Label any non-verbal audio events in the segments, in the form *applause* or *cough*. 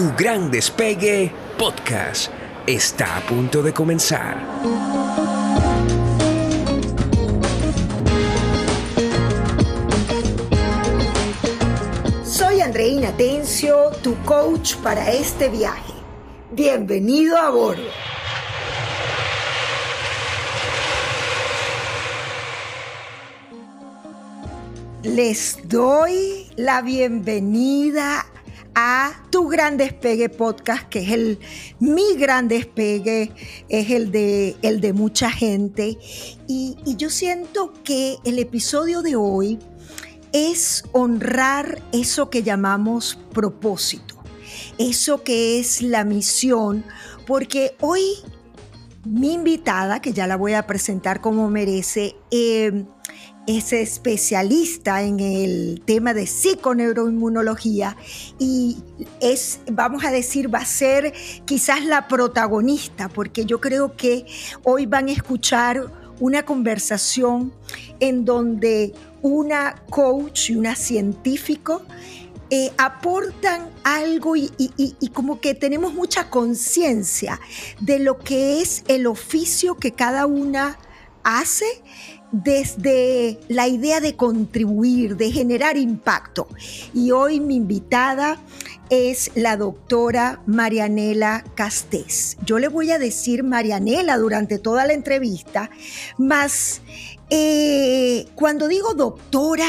Tu Gran Despegue Podcast está a punto de comenzar. Soy Andreina Tencio, tu coach para este viaje. Bienvenido a bordo. Les doy la bienvenida tu gran despegue podcast, que es el mi gran despegue, es el de, el de mucha gente. Y, y yo siento que el episodio de hoy es honrar eso que llamamos propósito, eso que es la misión, porque hoy mi invitada, que ya la voy a presentar como merece, eh, es especialista en el tema de psiconeuroinmunología y es, vamos a decir, va a ser quizás la protagonista, porque yo creo que hoy van a escuchar una conversación en donde una coach y una científico eh, aportan algo y, y, como que tenemos mucha conciencia de lo que es el oficio que cada una hace desde la idea de contribuir, de generar impacto. Y hoy mi invitada es la doctora Marianela Castés. Yo le voy a decir Marianela durante toda la entrevista, más eh, cuando digo doctora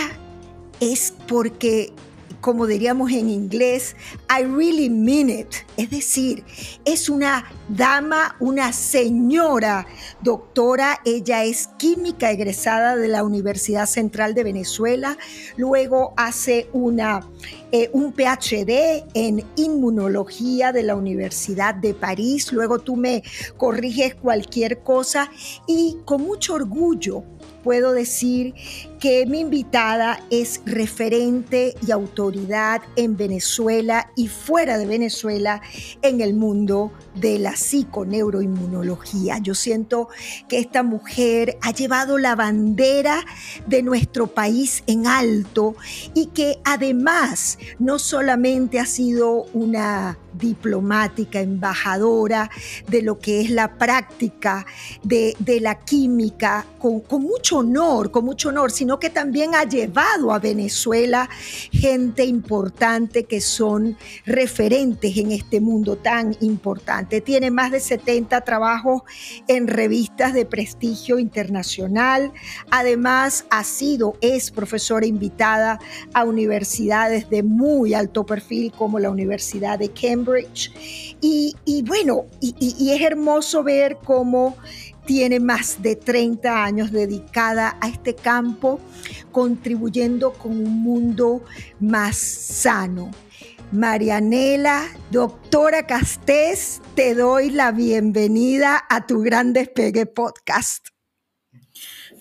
es porque como diríamos en inglés, I really mean it. Es decir, es una dama, una señora doctora. Ella es química egresada de la Universidad Central de Venezuela. Luego hace una, eh, un PhD en inmunología de la Universidad de París. Luego tú me corriges cualquier cosa y con mucho orgullo puedo decir que mi invitada es referente y autoridad en Venezuela y fuera de Venezuela en el mundo de la psiconeuroinmunología. Yo siento que esta mujer ha llevado la bandera de nuestro país en alto y que además no solamente ha sido una diplomática, embajadora de lo que es la práctica de, la química, con, con mucho honor, con mucho honor, sino que también ha llevado a Venezuela gente importante que son referentes en este mundo tan importante tiene más de 70 trabajos en revistas de prestigio internacional. Además, ha sido, es profesora invitada a universidades de muy alto perfil como la Universidad de Cambridge. Y, bueno, y, es hermoso ver cómo tiene más de 30 años dedicada a este campo, contribuyendo con un mundo más sano. Marianela, doctora Castés, te doy la bienvenida a tu Gran Despegue podcast.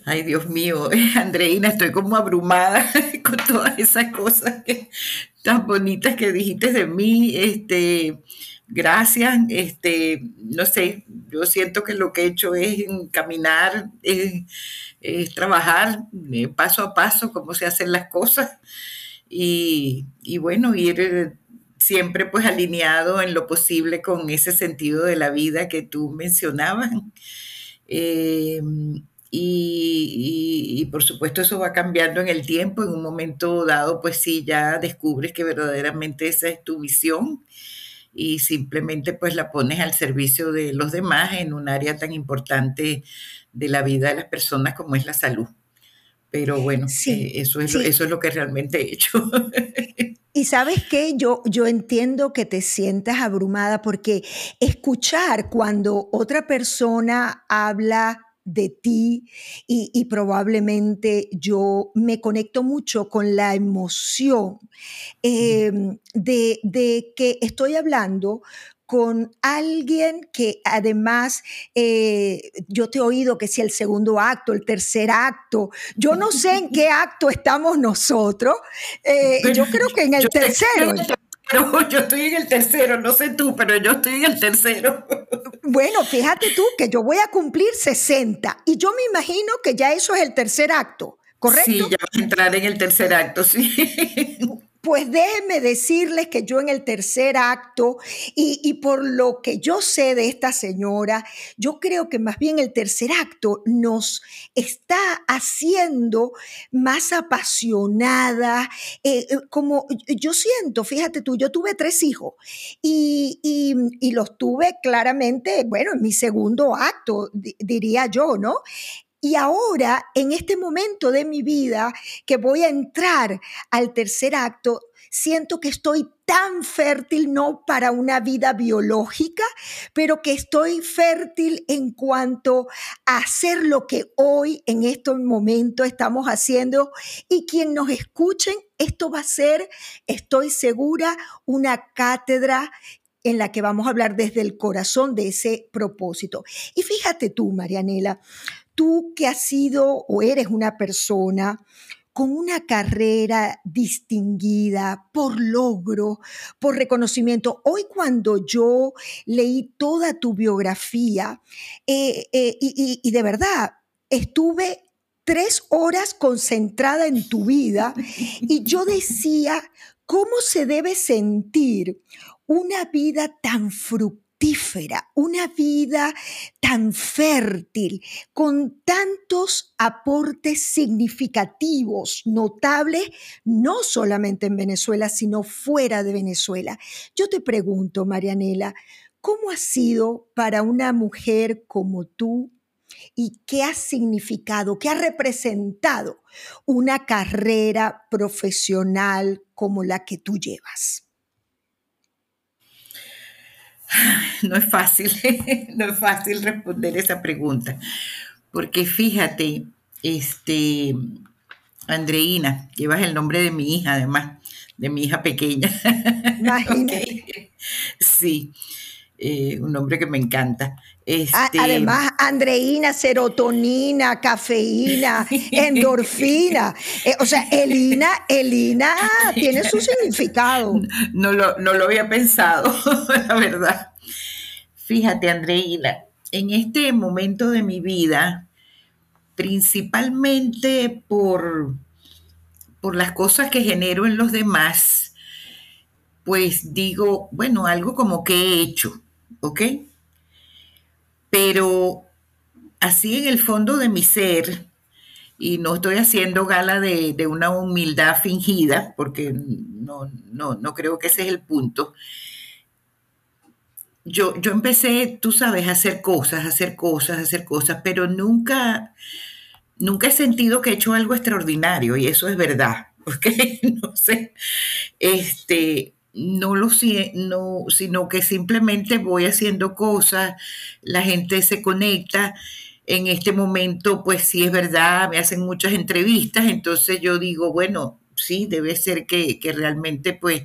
Ay, Dios mío, *laughs* Andreina, estoy como abrumada *laughs* con todas esas cosas tan bonitas que dijiste de mí. Este, gracias. Este, no sé, yo siento que lo que he hecho es caminar, es, trabajar eh, paso a paso cómo se hacen las cosas. Y, y, bueno, ir siempre pues alineado en lo posible con ese sentido de la vida que tú mencionabas. Eh, y, por supuesto eso va cambiando en el tiempo, en un momento dado pues sí ya descubres que verdaderamente esa es tu visión y simplemente pues la pones al servicio de los demás en un área tan importante de la vida de las personas como es la salud. Pero bueno, eh, eso, es eso es lo que realmente he hecho. *laughs* Y sabes qué, yo, yo entiendo que te sientas abrumada porque escuchar cuando otra persona habla de ti y, probablemente yo me conecto mucho con la emoción em, de, de, que estoy hablando con alguien que además eh, yo te he oído que si el segundo acto, el tercer acto, yo no sé en qué acto estamos nosotros, eh, yo creo que en el tercero. *laughs* No, yo estoy en el tercero, no sé tú, pero yo estoy en el tercero. Bueno, fíjate tú que yo voy a cumplir 60 y yo me imagino que ya eso es el tercer acto, ¿correcto? Sí, ya vas a entrar en el tercer acto, sí. Pues déjenme decirles que yo en el tercer acto, y, por lo que yo sé de esta señora, yo creo que más bien el tercer acto nos está haciendo más apasionada, eh, eh, como yo siento, fíjate tú, yo tuve tres hijos y, y los tuve claramente, bueno, en mi segundo acto, diría yo, ¿no? Y ahora, en este momento de mi vida que voy a entrar al tercer acto, siento que estoy tan fértil, no para una vida biológica, pero que estoy fértil en cuanto a hacer lo que hoy, en estos momentos, estamos haciendo. Y quien nos escuchen, esto va a ser, estoy segura, una cátedra en la que vamos a hablar desde el corazón de ese propósito. Y fíjate tú, Marianela, tú que has sido o eres una persona con una carrera distinguida por logro, por reconocimiento. Hoy cuando yo leí toda tu biografía, eh, eh, y, de verdad, estuve tres horas concentrada en tu vida y yo decía, ¿cómo se debe sentir una vida tan fructífera, una vida tan fértil, con tantos aportes significativos, notables, no solamente en Venezuela, sino fuera de Venezuela. Yo te pregunto, Marianela, ¿cómo ha sido para una mujer como tú y qué ha significado, qué ha representado una carrera profesional como la que tú llevas? *laughs* No es fácil, *laughs* no es fácil responder esa pregunta, porque fíjate, este, Andreina, llevas el nombre de mi hija, además, de mi hija pequeña. *laughs* Imagínate. Sí, eh, un nombre que me encanta. Este, además, andreína, serotonina, cafeína, *laughs* endorfina. Eh, o sea, Elina, Elina *laughs* tiene su significado. No lo, no lo había pensado, *laughs* la verdad. Fíjate, Andreina, en este momento de mi vida, principalmente por, por las cosas que genero en los demás, pues digo, bueno, algo como que he hecho ¿ok? Pero así en el fondo de mi ser, y no estoy haciendo gala de, una humildad fingida, porque no, no, creo que ese es el punto. Yo, yo empecé, tú sabes, a hacer cosas, a hacer cosas, a hacer cosas, pero nunca, nunca he sentido que he hecho algo extraordinario, y eso es verdad, *laughs* ¿ok? No sé. Este, no lo no, sino que simplemente voy haciendo cosas, la gente se conecta. En este momento, pues sí es verdad, me hacen muchas entrevistas, entonces yo digo, bueno, sí, debe ser que, realmente, pues,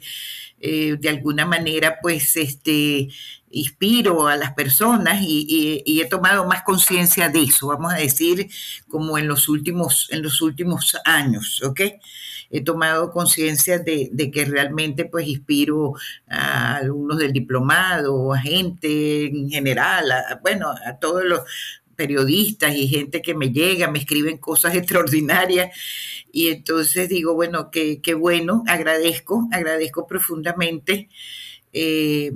eh, de alguna manera, pues, este, inspiro a las personas y, y he tomado más conciencia de eso, vamos a decir, como en los últimos, en los últimos años, ¿ok? He tomado conciencia de, que realmente pues inspiro a alumnos del diplomado, a gente en general, bueno, a todos los periodistas y gente que me llega, me escriben cosas *laughs* extraordinarias y entonces digo, bueno, qué, bueno, agradezco, agradezco profundamente. Eh,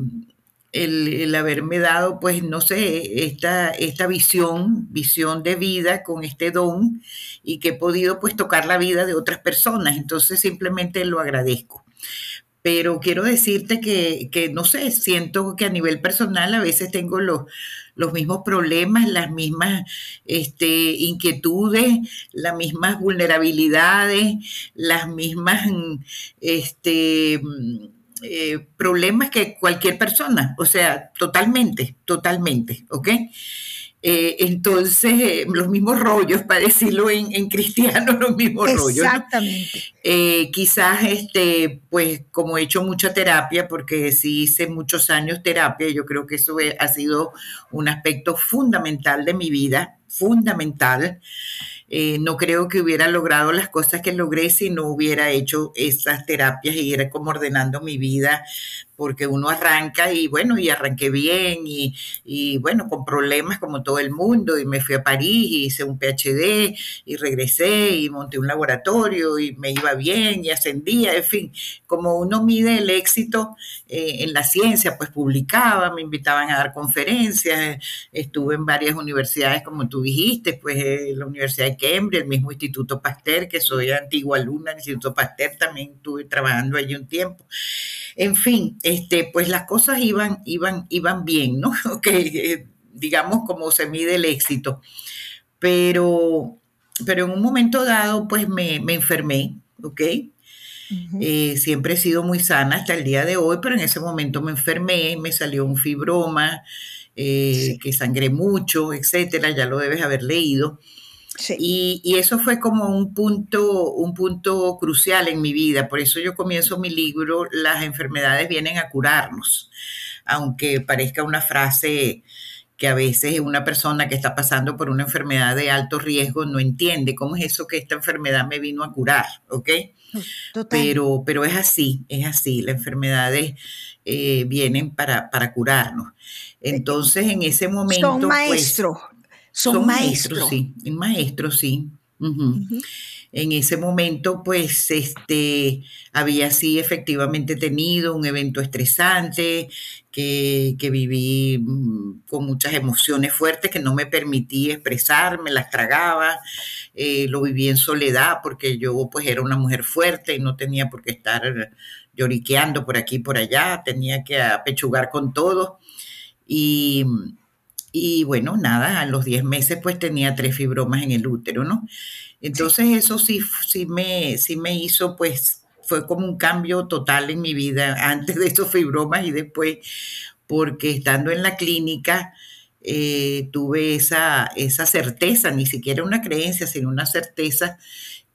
el, haberme dado, pues, no sé, esta, esta visión, visión de vida con este don y que he podido, pues, tocar la vida de otras personas. Entonces, simplemente lo agradezco. Pero quiero decirte que, no sé, siento que a nivel personal a veces tengo los, los mismos problemas, las mismas este, inquietudes, las mismas vulnerabilidades, las mismas, este, eh, problemas que cualquier persona, o sea, totalmente, totalmente, ¿ok? Eh, entonces, eh, los mismos rollos, para decirlo en, cristiano, *laughs* los mismos rollos. Exactamente. quizás, este, pues, como he hecho mucha terapia, porque sí hice muchos años terapia, yo creo que eso ha sido un aspecto fundamental de mi vida, fundamental. Eh, no creo que hubiera logrado las cosas que logré si no hubiera hecho esas terapias y ir como ordenando mi vida porque uno arranca y bueno, y arranqué bien y, y, bueno, con problemas como todo el mundo y me fui a París y hice un PhD y regresé y monté un laboratorio y me iba bien y ascendía, en fin, como uno mide el éxito eh, en la ciencia, pues publicaba, me invitaban a dar conferencias, estuve en varias universidades como tú dijiste, pues eh, la Universidad de Cambridge, el mismo Instituto Pasteur, que soy antigua alumna del Instituto Pasteur, también estuve trabajando allí un tiempo. En fin, este, pues las cosas iban, iban, iban bien, ¿no? *laughs* que digamos como se mide el éxito. Pero, pero en un momento dado, pues me, enfermé, ¿ok? Eh, siempre he sido muy sana hasta el día de hoy, pero en ese momento me enfermé, me salió un fibroma, eh, que sangré mucho, etcétera, ya lo debes haber leído. Y, y, eso fue como un punto, un punto crucial en mi vida. Por eso yo comienzo mi libro, Las enfermedades vienen a curarnos. Aunque parezca una frase que a veces una persona que está pasando por una enfermedad de alto riesgo no entiende cómo es eso que esta enfermedad me vino a curar, ¿ok? Pero, pero es así, es así. Las enfermedades eh, vienen para, para curarnos. Entonces, en ese momento... Son pues, maestros. Son, maestros, sí. Maestros, sí. En ese momento, pues, este, había sí efectivamente tenido un evento estresante, que, viví mm, con muchas emociones fuertes que no me permití expresar, me las tragaba, eh, lo viví en soledad porque yo pues era una mujer fuerte y no tenía por qué estar lloriqueando por aquí y por allá, tenía que apechugar con todo. Y, y bueno, nada, a los 10 meses pues tenía tres fibromas en el útero, ¿no? Entonces eso sí, sí, me, sí me hizo pues, fue como un cambio total en mi vida *laughs* antes de esos fibromas y después, porque estando en la clínica eh, tuve esa, esa certeza, ni siquiera una creencia, sino una certeza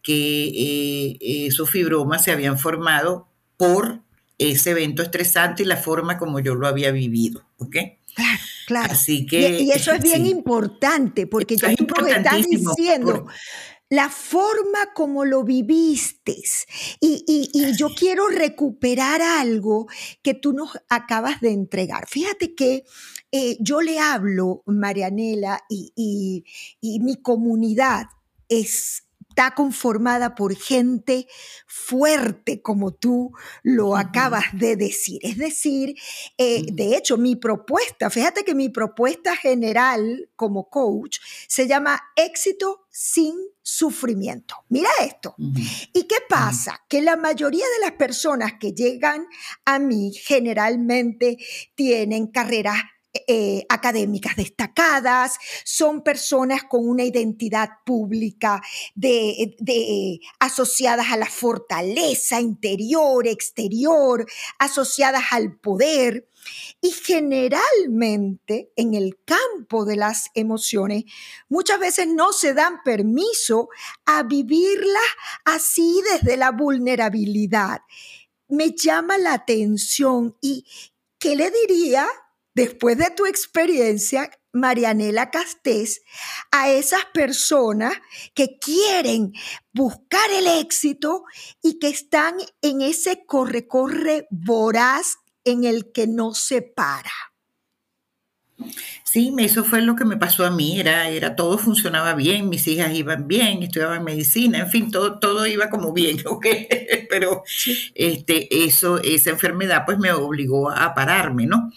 que eh, esos fibromas se habían formado por ese evento estresante y la forma como yo lo había vivido, ¿ok? Claro, claro. Así que, y, eso es bien importante, porque ya tú lo estás diciendo. la forma como lo viviste. Y, yo quiero recuperar algo que tú nos acabas de entregar. Fíjate que eh, yo le hablo, Marianela, y mi comunidad es está conformada por gente fuerte, como tú lo acabas de decir. Es decir, eh, de hecho, mi propuesta, fíjate que mi propuesta general como coach se llama éxito sin sufrimiento. Mira esto. ¿Y qué pasa? Que la mayoría de las personas que llegan a mí generalmente tienen carreras eh, académicas destacadas, son personas con una identidad pública de, asociadas a la fortaleza interior, exterior, asociadas al poder. Y generalmente en el campo de las emociones muchas veces no se dan permiso a vivirlas así desde la vulnerabilidad. Me llama la atención y ¿qué le diría después de tu experiencia, Marianela Castés, a esas personas que quieren buscar el éxito y que están en ese corre-corre voraz en el que no se para. Sí, eso fue lo que me pasó a mí, era, era todo funcionaba bien, mis hijas iban bien, estudiaban medicina, en fin, todo, todo iba como bien, *laughs* ¿ok? Pero este, eso, esa enfermedad pues me obligó a pararme, ¿no?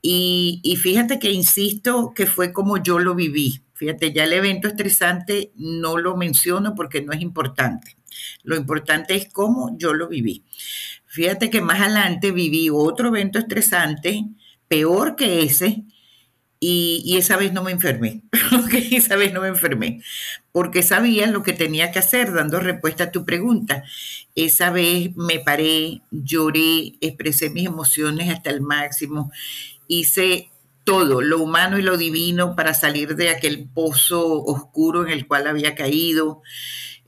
Y, fíjate que insisto que fue como yo lo viví. Fíjate, ya el evento estresante no lo menciono porque no es importante. Lo importante es cómo yo lo viví. Fíjate que más adelante viví otro evento estresante, peor que ese, y, esa vez no me enfermé. *laughs* esa vez no me enfermé, porque sabía lo que tenía que hacer, dando respuesta a tu pregunta. Esa vez me paré, lloré, expresé mis emociones hasta el máximo hice todo, lo humano y lo divino, para salir de aquel pozo oscuro en el cual había caído.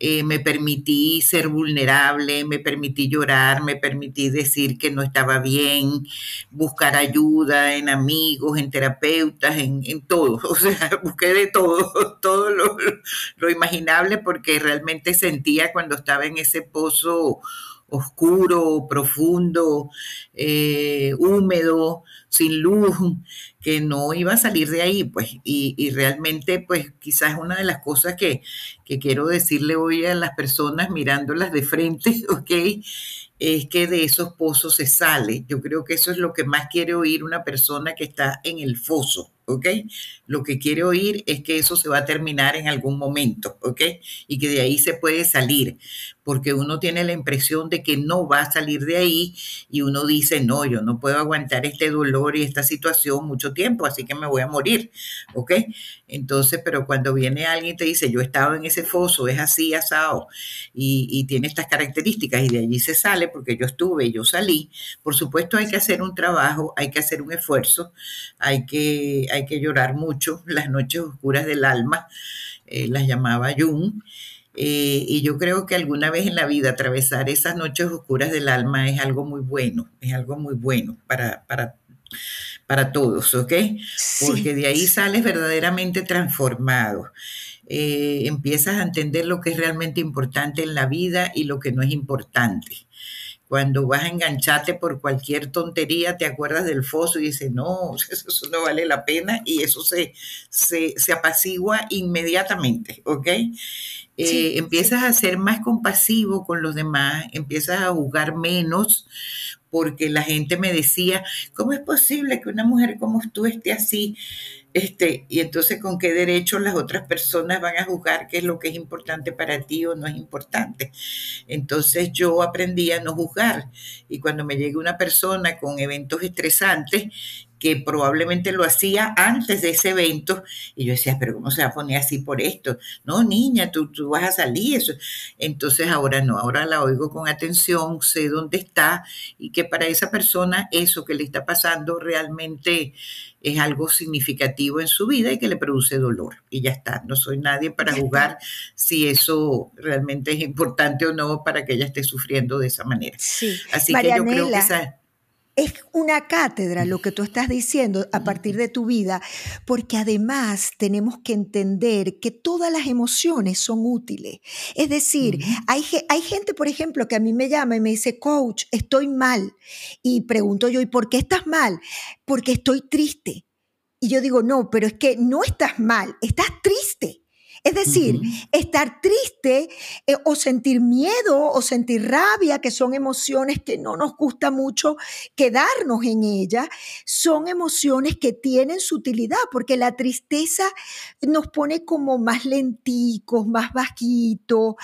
Eh, me permití ser vulnerable, me permití llorar, me permití decir que no estaba bien, buscar ayuda en amigos, en terapeutas, en, todo. *laughs* O sea, busqué de todo, *laughs* todo lo, imaginable porque realmente sentía cuando estaba en ese pozo oscuro, profundo, eh, húmedo, sin luz, que no iba a salir de ahí, pues, y, realmente, pues, quizás una de las cosas que, que quiero decirle hoy a las personas mirándolas de frente, *laughs* ¿ok? es que de esos pozos se sale. Yo creo que eso es lo que más quiere oír una persona que está en el foso. ¿ok? Lo que quiere oír es que eso se va a terminar en algún momento, ¿ok? Y que de ahí se puede salir, porque uno tiene la impresión de que no va a salir de ahí y uno dice, no, yo no puedo aguantar este dolor y esta situación mucho tiempo, así que me voy a morir, ¿ok? Entonces, pero cuando viene alguien y te dice, yo estaba en ese foso, es así, asado, y, y tiene estas características y de allí se sale porque yo estuve, yo salí, por supuesto hay que hacer un trabajo, hay que hacer un esfuerzo, hay que hay que llorar mucho, las noches oscuras del alma, eh, las llamaba Jung. Eh, y yo creo que alguna vez en la vida atravesar esas noches oscuras del alma es algo muy bueno, es algo muy bueno para, para, para todos, ¿ok? Porque de ahí sales verdaderamente transformado. Eh, empiezas a entender lo que es realmente importante en la vida y lo que no es importante. Cuando vas a engancharte por cualquier tontería, te acuerdas del foso y dices, no, *laughs* eso no vale la pena y eso se, se, apacigua inmediatamente, ¿ok? Eh, empiezas a ser más compasivo con los demás, empiezas a jugar menos, porque la gente me decía, ¿cómo es posible que una mujer como tú esté así? Este, y entonces, ¿con qué derecho las otras personas van a juzgar qué es lo que es importante para ti o no es importante? Entonces yo aprendí a no juzgar. Y cuando me llega una persona con eventos estresantes que probablemente lo hacía antes de ese evento. Y yo decía, pero ¿cómo se va a poner así por esto? No, niña, tú, tú vas a salir. Eso. Entonces ahora no, ahora la oigo con atención, sé dónde está y que para esa persona eso que le está pasando realmente es algo significativo en su vida y que le produce dolor. Y ya está, no soy nadie para juzgar si eso realmente es importante o no para que ella esté sufriendo de esa manera. Sí. Así que yo creo que esa es una cátedra lo que tú estás diciendo a partir de tu vida, porque además tenemos que entender que todas las emociones son útiles. Es decir, hay, hay, gente, por ejemplo, que a mí me llama y me dice, coach, estoy mal. Y pregunto yo, ¿y por qué estás mal? Porque estoy triste. Y yo digo, no, pero es que no estás mal, estás triste. Es decir, estar triste eh, o sentir miedo o sentir rabia, que son emociones que no nos gusta mucho quedarnos en ellas, son emociones que tienen su utilidad, porque la tristeza nos pone como más lenticos, más bajitos,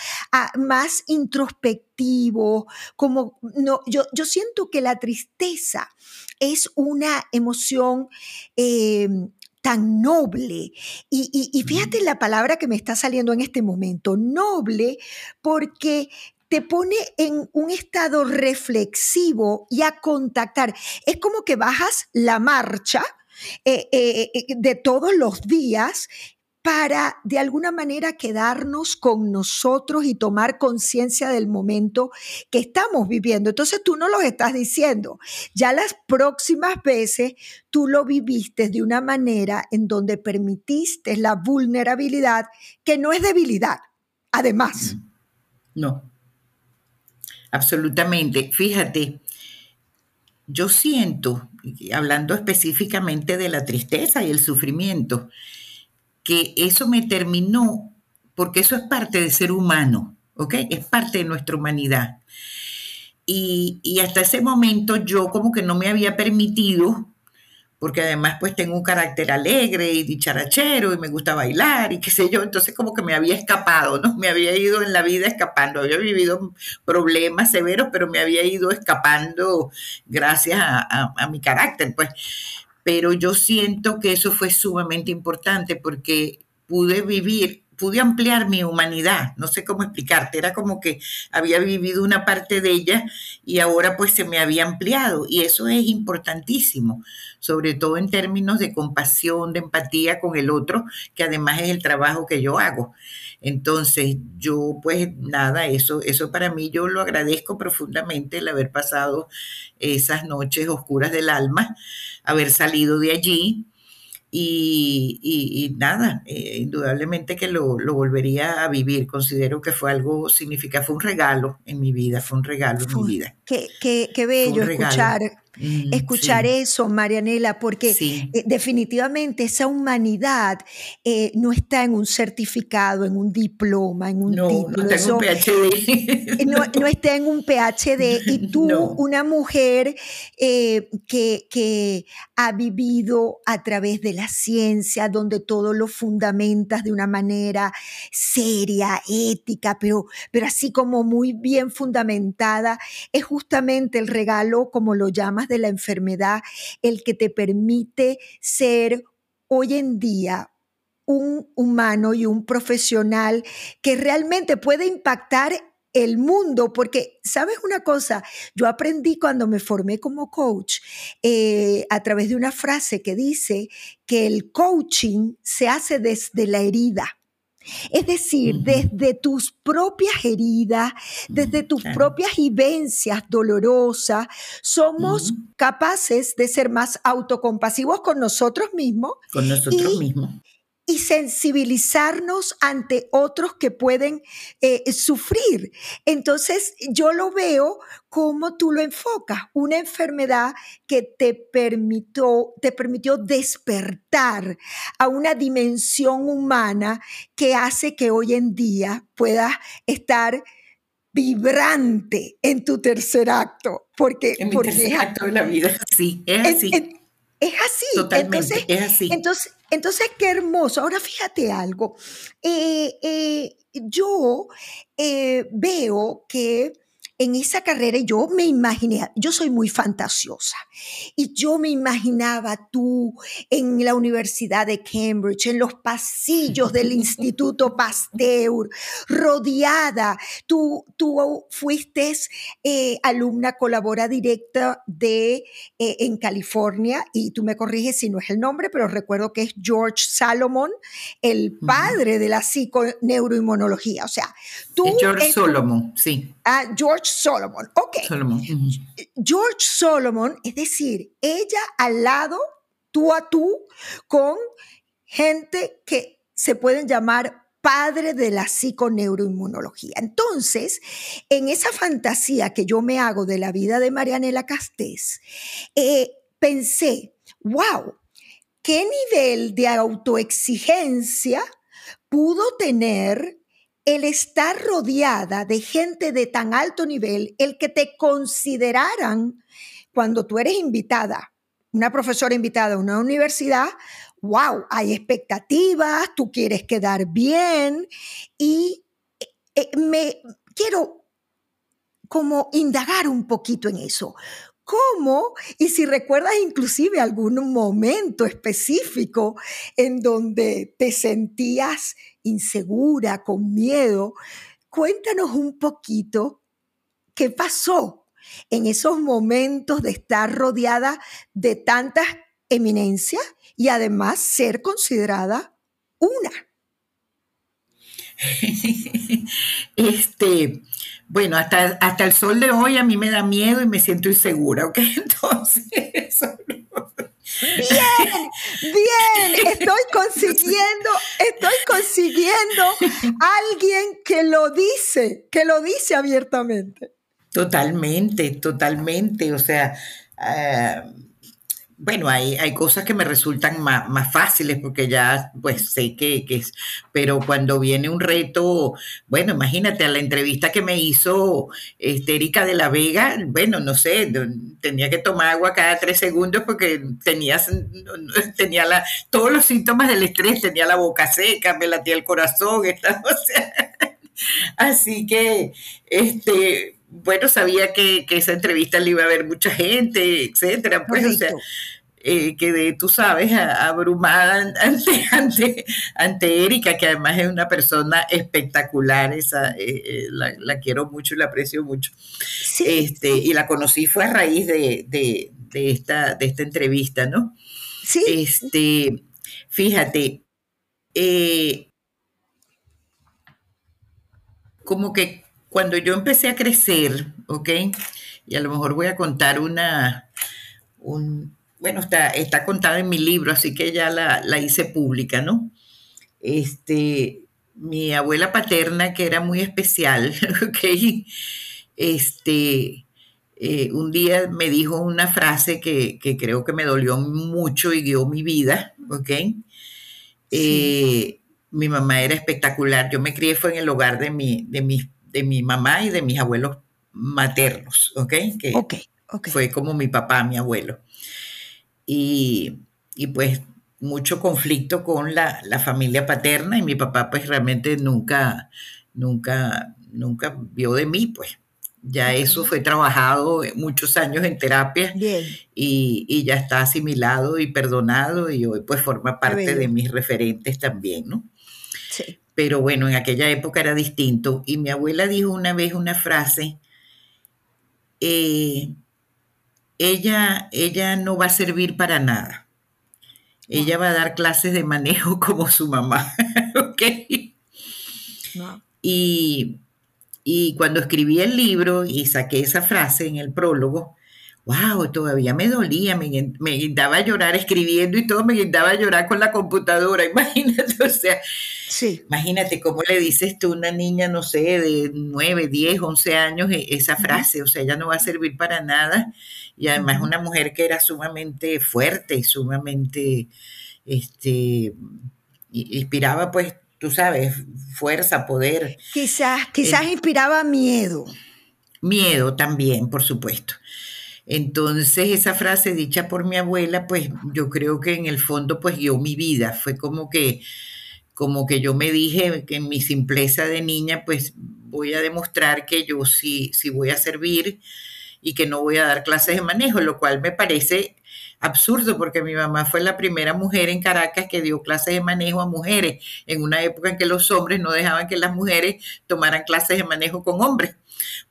más introspectivos, como no, yo, yo siento que la tristeza es una emoción eh, tan noble. Y, fíjate la palabra que me está saliendo en este momento, noble, porque te pone en un estado reflexivo y a contactar. Es como que bajas la marcha eh, eh, eh, de todos los días para de alguna manera quedarnos con nosotros y tomar conciencia del momento que estamos viviendo. Entonces tú no lo estás diciendo. Ya las próximas veces tú lo viviste de una manera en donde permitiste la vulnerabilidad, que no es debilidad, además. No, absolutamente. Fíjate, yo siento, hablando específicamente de la tristeza y el sufrimiento, que eso me terminó, porque eso es parte de ser humano, ¿ok? Es parte de nuestra humanidad. Y, hasta ese momento yo como que no me había permitido, porque además pues tengo un carácter alegre y dicharachero y me gusta bailar y qué sé yo, entonces como que me había escapado, ¿no? Me había ido en la vida escapando, había vivido problemas severos, pero me había ido escapando gracias a, a mi carácter, pues pero yo siento que eso fue sumamente importante porque pude vivir, pude ampliar mi humanidad, no sé cómo explicarte, era como que había vivido una parte de ella y ahora pues se me había ampliado y eso es importantísimo, sobre todo en términos de compasión, de empatía con el otro, que además es el trabajo que yo hago. Entonces, yo pues nada, eso, eso para mí yo lo agradezco profundamente el haber pasado esas noches oscuras del alma, haber salido de allí. y, nada, eh, indudablemente que lo, volvería a vivir. Considero que fue algo significativo, fue un regalo en mi vida, fue un regalo en mi vida. Qué, qué, bello escuchar Mm, escuchar eso, Marianela, porque eh, definitivamente esa humanidad eh, no está en un certificado, en un diploma, en un título. No, está en un PhD. *laughs* No, está en un PhD. Y tú, una mujer eh, que, que, ha vivido a través de la ciencia, donde todo lo fundamentas de una manera seria, ética, pero, pero así como muy bien fundamentada, es justamente el regalo, como lo llamas, de la enfermedad el que te permite ser hoy en día un humano y un profesional que realmente puede impactar el mundo, porque, ¿sabes una cosa? Yo aprendí cuando me formé como coach eh, a través de una frase que dice que el coaching se hace desde la herida. Es decir, desde tus propias heridas, desde tus propias vivencias dolorosas, somos capaces de ser más autocompasivos con nosotros mismos. Con nosotros mismos y sensibilizarnos ante otros que pueden eh, sufrir. Entonces, yo lo veo como tú lo enfocas, una enfermedad que te permitió, te permitió despertar a una dimensión humana que hace que hoy en día puedas estar vibrante en tu tercer acto. Porque, en mi tercer acto de la vida, sí, es así. Es así. Totalmente, es así. Entonces, entonces, qué hermoso. Ahora fíjate algo. Eh, eh, yo eh, veo que en esa carrera yo me imaginé, yo soy muy fantasiosa, y yo me imaginaba tú en la Universidad de Cambridge, en los pasillos del Instituto *laughs* Pasteur, rodeada. Tú, tú fuiste eh, alumna colabora directa de, eh, en California, y tú me corriges si no es el nombre, pero recuerdo que es George Salomon, el padre de la psiconeuroinmunología. O sea, tú... George Solomon, sí. Ah, George Solomon. Ok. George Solomon, es decir, ella al lado, tú a tú, con gente que se pueden llamar padre de la psiconeuroinmunología. Entonces, en esa fantasía que yo me hago de la vida de Marianela Castés, eh, pensé, wow, ¿qué nivel de autoexigencia pudo tener el estar rodeada de gente de tan alto nivel, el que te consideraran cuando tú eres invitada, una profesora invitada a una universidad, wow, hay expectativas, tú quieres quedar bien y eh, eh, me quiero como indagar un poquito en eso. ¿Cómo? Y si recuerdas inclusive algún momento específico en donde te sentías insegura, con miedo, cuéntanos un poquito qué pasó en esos momentos de estar rodeada de tantas eminencias y además ser considerada una. *laughs* Este, bueno, hasta, hasta el sol de hoy a mí me da miedo y me siento insegura, ¿ok? *laughs* Entonces, Bien, bien, estoy consiguiendo, estoy consiguiendo alguien que lo dice, que lo dice abiertamente. Totalmente, totalmente. O sea, eh, bueno, hay, hay cosas que me resultan más, más fáciles porque ya pues sé que, es, pero cuando viene un reto, bueno, imagínate a la entrevista que me hizo este, Erika de la Vega, bueno, no sé, tenía que tomar agua cada tres segundos porque tenía, tenía la, todos los síntomas del estrés, tenía la boca seca, me latía el corazón, *laughs* así que, este, bueno, sabía que, esa entrevista le iba a ver mucha gente, etcétera, pues, o sea, eh, quedé, tú sabes, abrumada *laughs* ante, ante, Erika, que además es una persona espectacular, esa, eh, eh, la, quiero mucho y la aprecio mucho. Este, y la conocí fue a raíz de, esta, de esta entrevista, ¿no? Sí. Este, fíjate, como que cuando yo empecé a crecer, ¿ok? Y a lo mejor voy a contar una, un, bueno, está, está contada en mi libro, así que ya la, la hice pública, ¿no? Este, mi abuela paterna, que era muy especial, *laughs* ¿ok? Este, eh, un día me dijo una frase que, que, creo que me dolió mucho y guió mi vida, ¿ok? Eh, mi mamá era espectacular. Yo me crié fue en el hogar de mi, de mi, de mi mamá y de mis abuelos maternos, ¿ok? Que okay, okay. Fue como mi papá, mi abuelo. Y, y pues mucho conflicto con la, la, familia paterna y mi papá pues realmente nunca, nunca, nunca vio de mí, pues. Ya eso fue trabajado muchos años en terapia y, y, ya está asimilado y perdonado y hoy pues forma parte de mis referentes también, ¿no? Sí. Pero bueno, en aquella época era distinto y mi abuela dijo una vez una frase, eh, ella, ella no va a servir para nada. Ella va a dar clases de manejo *laughs* como su mamá, *laughs* ¿ok? No. Y, y cuando escribí el libro y saqué esa frase en el prólogo, wow, todavía me dolía, me, me guindaba a llorar escribiendo y todo, me guindaba a llorar con la computadora, *laughs* imagínate, o sea, sí. imagínate cómo le dices tú a una niña, no sé, de 9, 10, 11 años e, esa frase, o sea, ella no va a servir para nada, y además una mujer que era sumamente fuerte y sumamente, este, inspiraba pues, tú sabes, fuerza, poder. Quizás, quizás eh, inspiraba miedo. Miedo también, por supuesto. Entonces, esa frase dicha por mi abuela, pues yo creo que en el fondo, pues guió mi vida. Fue como que, como que yo me dije que en mi simpleza de niña, pues voy a demostrar que yo sí, sí voy a servir y que no voy a dar clases de manejo, lo cual me parece absurdo porque mi mamá fue la primera mujer en Caracas que dio clases de manejo a mujeres en una época en que los hombres no dejaban que las mujeres tomaran clases de manejo con hombres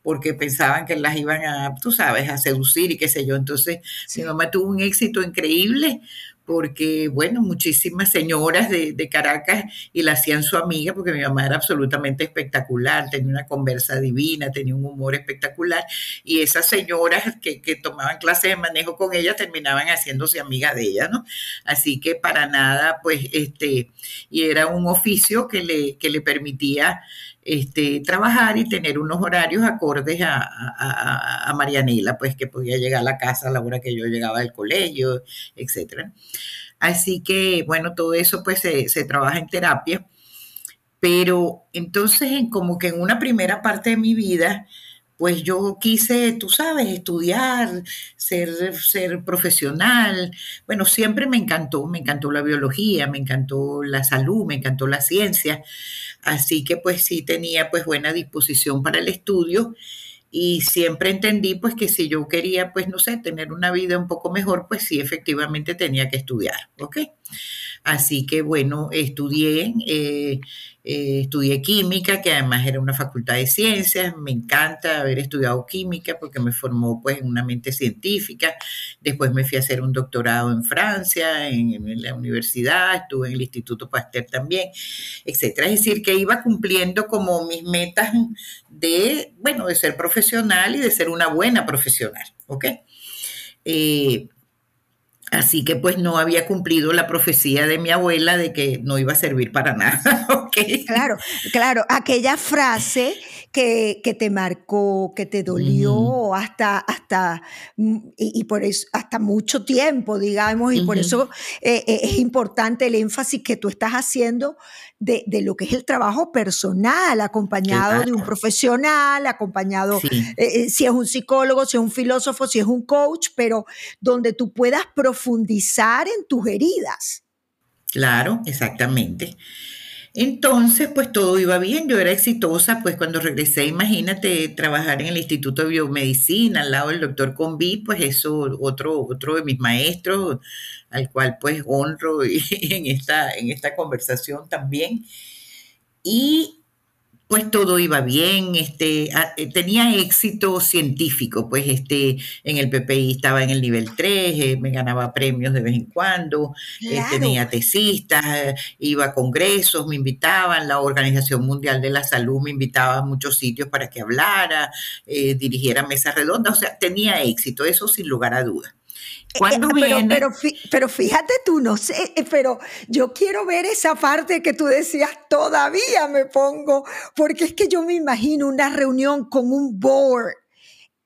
porque pensaban que las iban a, tú sabes, a seducir y qué sé yo. Entonces, sí. mi mamá tuvo un éxito increíble porque, bueno, muchísimas señoras de, de, Caracas y la hacían su amiga porque mi mamá era absolutamente espectacular, tenía una conversa divina, tenía un humor espectacular y esas señoras que, que tomaban clases de manejo con ella terminaban haciéndose amigas de ella, ¿no? Así que para nada, pues, este, y era un oficio que le, que le permitía este, trabajar y tener unos horarios acordes a, a, a, Marianela, pues que podía llegar a la casa a la hora que yo llegaba del colegio, etc. Así que, bueno, todo eso pues se, se trabaja en terapia, pero entonces en, como que en una primera parte de mi vida, pues yo quise, tú sabes, estudiar, ser, ser profesional. Bueno, siempre me encantó, me encantó la biología, me encantó la salud, me encantó la ciencia. Así que pues sí tenía pues buena disposición para el estudio y siempre entendí pues que si yo quería pues no sé, tener una vida un poco mejor, pues sí efectivamente tenía que estudiar, ¿ok? Así que bueno, estudié, eh, eh, estudié química, que además era una facultad de ciencias, me encanta haber estudiado química porque me formó pues en una mente científica, después me fui a hacer un doctorado en Francia, en, la universidad, estuve en el Instituto Pasteur también, etcétera. Es decir, que iba cumpliendo como mis metas de, bueno, de ser profesional y de ser una buena profesional, ¿ok? Eh, Así que pues no había cumplido la profecía de mi abuela de que no iba a servir para nada. *laughs* okay. Claro, claro, aquella frase que, que, te marcó, que te dolió mm. hasta, hasta, y, y, por eso, hasta mucho tiempo, digamos, y mm por eso eh, eh, es importante el énfasis que tú estás haciendo de, de, lo que es el trabajo personal, acompañado claro. de un profesional, acompañado, sí. eh, si es un psicólogo, si es un filósofo, si es un coach, pero donde tú puedas profundizar en tus heridas. Claro, exactamente. Entonces, pues todo iba bien, yo era exitosa, pues cuando regresé, imagínate, trabajar en el Instituto de Biomedicina al lado del doctor Conví, pues eso, otro, otro de mis maestros, al cual pues honro *laughs* en esta, en esta conversación también. Y pues todo iba bien, este, eh, tenía éxito científico, pues este, en el PPI estaba en el nivel 3, eh, me ganaba premios de vez en cuando, claro. eh, tenía tesistas, iba a congresos, me invitaban, la Organización Mundial de la Salud me invitaba a muchos sitios para que hablara, dirigiera mesas redondas, o sea, tenía éxito, eso sin lugar a dudas. *laughs* ¿Cuándo pero, viene? pero, pero, fíjate tú, no sé, pero yo quiero ver esa parte que tú decías, todavía me pongo, porque es que yo me imagino una reunión con un board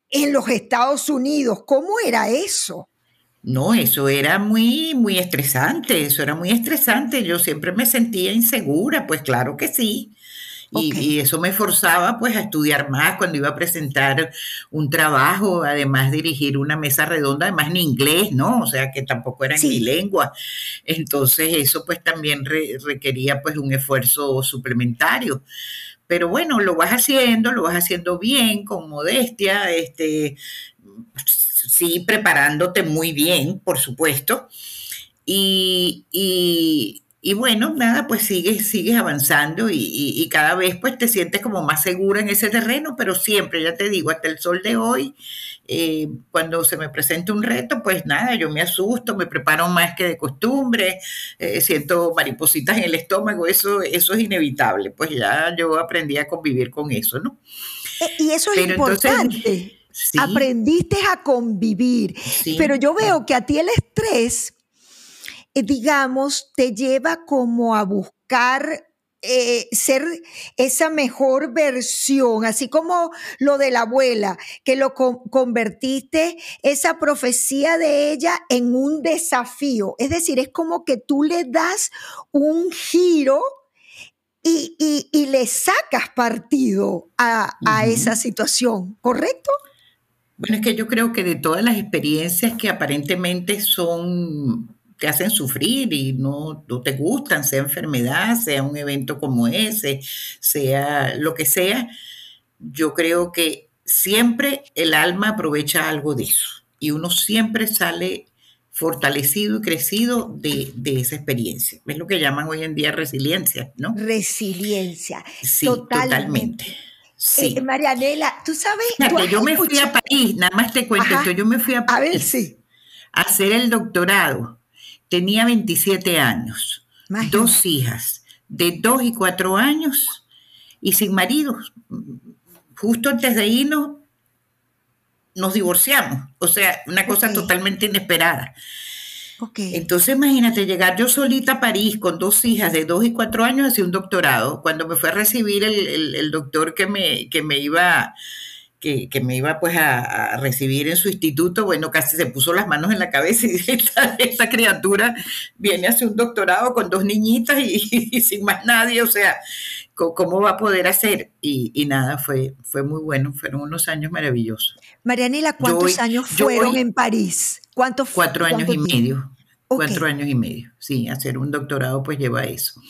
en los Estados Unidos. ¿Cómo era eso? No, eso era muy, muy estresante, eso era muy estresante. Yo siempre me sentía insegura, pues claro que sí. Y, eso me forzaba pues a estudiar más cuando iba a presentar un trabajo, además dirigir una mesa redonda, además en inglés, ¿no? O sea que tampoco era en mi lengua. Entonces eso pues también requería pues un esfuerzo suplementario. Pero bueno, lo vas haciendo, lo vas haciendo bien, con modestia, este, sí, preparándote muy bien, por supuesto. Y, y, bueno, nada, pues sigues, sigues avanzando y, cada vez pues te sientes como más segura en ese terreno, pero siempre, ya te digo, hasta el sol de hoy, eh, cuando se me presenta un reto, pues nada, yo me asusto, me preparo más que de costumbre, eh, siento maripositas en el estómago, eso, eso es inevitable, pues ya yo aprendí a convivir con eso, ¿no? E, y eso es importante. Aprendiste a convivir. Pero yo veo que a ti el estrés, eh, digamos, te lleva como a buscar eh, ser esa mejor versión, así como lo de la abuela, que lo convertiste, esa profecía de ella en un desafío. Es decir, es como que tú le das un giro y, le sacas partido a, esa situación, ¿correcto? Bueno, es que yo creo que de todas las experiencias que aparentemente son, te hacen sufrir y no, te gustan, sea enfermedad, sea un evento como ese, sea lo que sea, yo creo que siempre el alma aprovecha algo de eso y uno siempre sale fortalecido y crecido de, esa experiencia. Es lo que llaman hoy en día resiliencia, ¿no? Resiliencia. Sí, totalmente. Sí. Eh, Marianela, tú sabes. yo me fui a París, nada más te cuento esto. Yo me fui a París a, ver, sí. a hacer el doctorado. Tenía 27 años, dos hijas de 2 y 4 años y sin marido. Justo antes de irnos, nos divorciamos. O sea, una cosa totalmente inesperada. Entonces, imagínate llegar yo solita a París con dos hijas de dos y cuatro años hacia un doctorado. Cuando me fue a recibir el, doctor que me, que me iba, que, me iba pues a, recibir en su instituto, bueno, casi se puso las manos en la cabeza y *laughs* dice, esta, criatura viene a hacer un doctorado con dos niñitas y, *laughs* sin más nadie, o sea, ¿cómo va a poder hacer? Y, nada, fue, fue muy bueno, fueron unos años maravillosos. Marianela, ¿cuántos años fueron en París? ¿Cuántos Cuatro años y medio. Cuatro años y medio. Sí, hacer un doctorado pues lleva eso.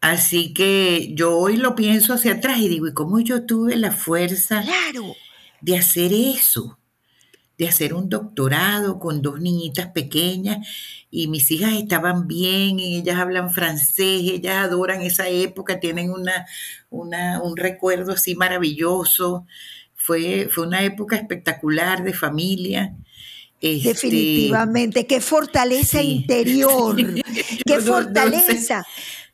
Así que yo hoy lo pienso hacia atrás y digo, ¿y cómo yo tuve la fuerza de hacer eso? De hacer un doctorado con dos niñitas pequeñas y mis hijas estaban bien, ellas hablan francés, ellas adoran esa época, tienen una, una, un recuerdo así maravilloso. Fue, fue una época espectacular de familia este, Definitivamente, qué fortaleza interior, *laughs* qué fortaleza.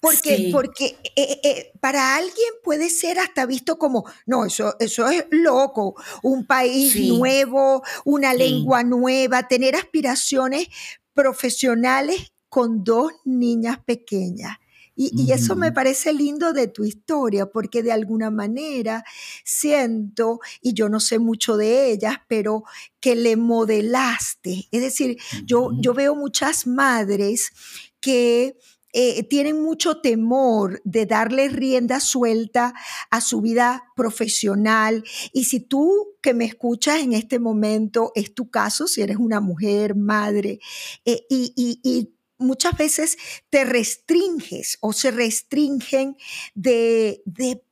Porque, porque eh, eh, para alguien puede ser hasta visto como, no, eso, eso es loco, un país nuevo, una lengua nueva, tener aspiraciones profesionales con dos niñas pequeñas. Y, eso me parece lindo de tu historia, porque de alguna manera siento, y yo no sé mucho de ellas, pero que le modelaste. Es decir, yo, yo veo muchas madres que eh, tienen mucho temor de darle rienda suelta a su vida profesional. Y si tú que me escuchas en este momento es tu caso, si eres una mujer, madre, eh, y, y muchas veces te restringes o se restringen de,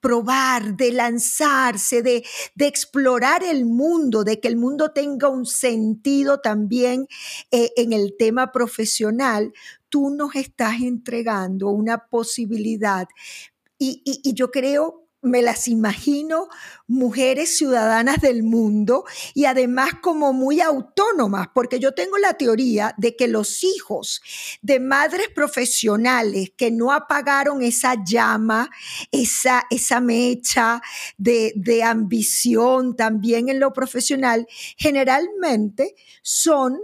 probar, de lanzarse, de, de, explorar el mundo, de que el mundo tenga un sentido también eh, en el tema profesional, tú nos estás entregando una posibilidad. Y, y yo creo me las imagino mujeres ciudadanas del mundo y además como muy autónomas, porque yo tengo la teoría de que los hijos de madres profesionales que no apagaron esa llama, esa, esa mecha de, de ambición también en lo profesional, generalmente son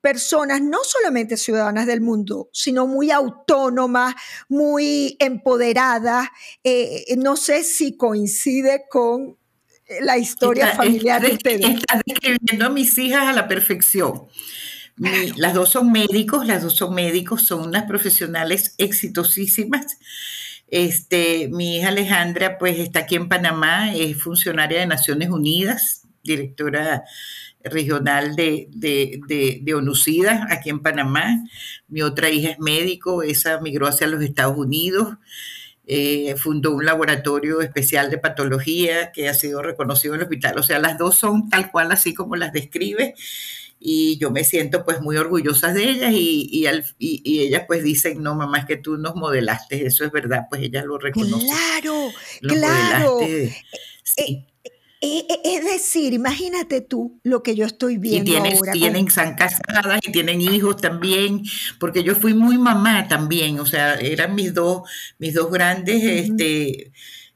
personas no solamente ciudadanas del mundo, sino muy autónomas, muy empoderadas. Eh, no sé si coincide con la historia familiar de ustedes. Estás describiendo a mis hijas a la perfección. las dos son médicos, las dos son médicos, son unas profesionales exitosísimas. Este, mi hija Alejandra, pues está aquí en Panamá, es funcionaria de Naciones Unidas, directora regional de, de, de, ONUCIDA aquí en Panamá. Mi otra hija es médico, esa migró hacia los Estados Unidos. Eh, fundó un laboratorio especial de patología que ha sido reconocido en el hospital. O sea, las dos son tal cual así como las describe y yo me siento pues muy orgullosa de ellas y, y, y, ellas pues dicen, no mamá, es que tú nos modelaste, eso es verdad, pues ellas lo reconocen. Claro, claro. Sí. Eh, eh, es decir, imagínate tú lo que yo estoy viendo y tienes, ahora. Tienen, están casadas y tienen hijos también, porque yo fui muy mamá también, o sea, eran mis dos, mis dos grandes este,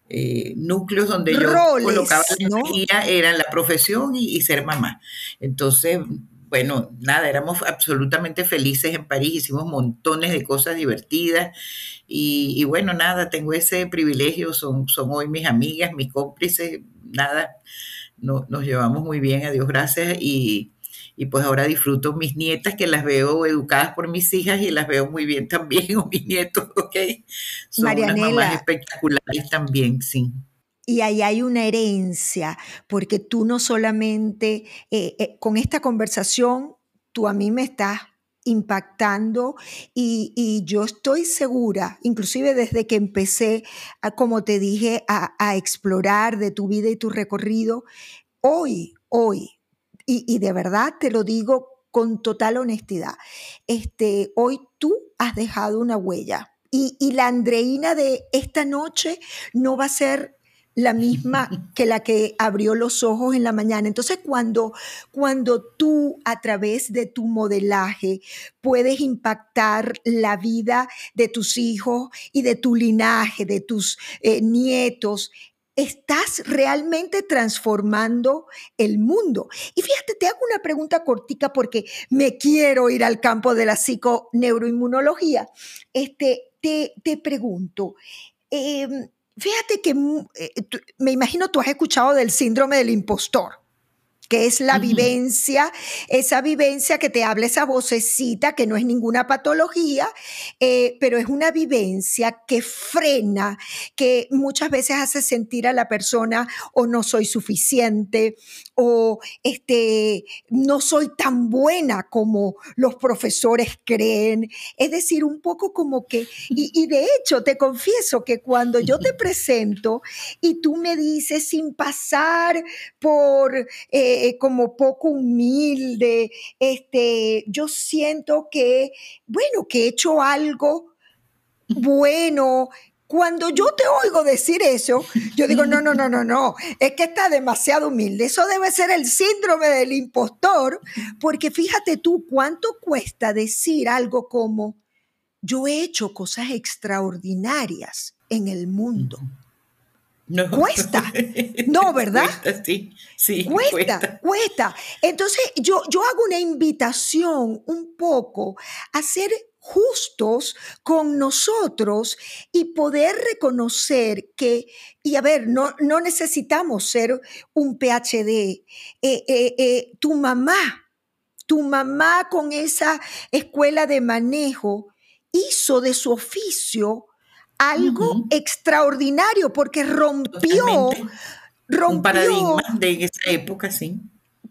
eh, núcleos donde yo colocaba la energía, eran la profesión y, ser mamá. Entonces, bueno, nada, éramos absolutamente felices en París, hicimos montones de cosas divertidas y, bueno, nada, tengo ese privilegio, son, son hoy mis amigas, mis cómplices, nada, no, nos llevamos muy bien, a Dios gracias, y, pues ahora disfruto mis nietas que las veo educadas por mis hijas y las veo muy bien también, *laughs* o mis nietos, ¿ok? Son unas mamás espectaculares también, sí. Y ahí hay una herencia, porque tú no solamente, eh, eh, con esta conversación, tú a mí me estás impactando y, yo estoy segura, inclusive desde que empecé, como te dije, a, explorar de tu vida y tu recorrido, hoy, hoy, y, de verdad te lo digo con total honestidad, este, hoy tú has dejado una huella. Y, y la Andreina de esta noche no va a ser la misma *laughs* que la que abrió los ojos en la mañana. Entonces, cuando, cuando tú a través de tu modelaje puedes impactar la vida de tus hijos y de tu linaje, de tus eh, nietos, estás realmente transformando el mundo. Y fíjate, te hago una pregunta cortica porque me quiero ir al campo de la psiconeuroinmunología. Este, te, te pregunto, em, Fíjate que mm, eh, me imagino tú has escuchado del síndrome del impostor que es la vivencia, esa vivencia que te habla esa vocecita, que no es ninguna patología, eh, pero es una vivencia que frena, que muchas veces hace sentir a la persona o no soy suficiente o este, no soy tan buena como los profesores creen. Es decir, un poco como que, y, *laughs* de hecho te confieso que cuando yo te *laughs* presento y tú me dices sin pasar por... Eh, eh, como poco humilde, este, yo siento que, bueno, que he hecho algo bueno, cuando yo te oigo decir eso, yo digo, no, no, no, no, no, es que está demasiado humilde. Eso debe ser el síndrome del impostor, porque fíjate tú cuánto cuesta decir algo como, yo he hecho cosas extraordinarias en el mundo. No. *laughs* Cuesta. No, ¿verdad? Cuesta, sí, sí. Cuesta, cuesta, Entonces, yo, yo hago una invitación un poco a ser justos con nosotros y poder reconocer que, y a ver, no, no necesitamos ser un PhD. Eh, eh, eh, tu mamá, tu mamá con esa escuela de manejo hizo de su oficio algo extraordinario porque rompió, rompió un paradigma de esa época, sí.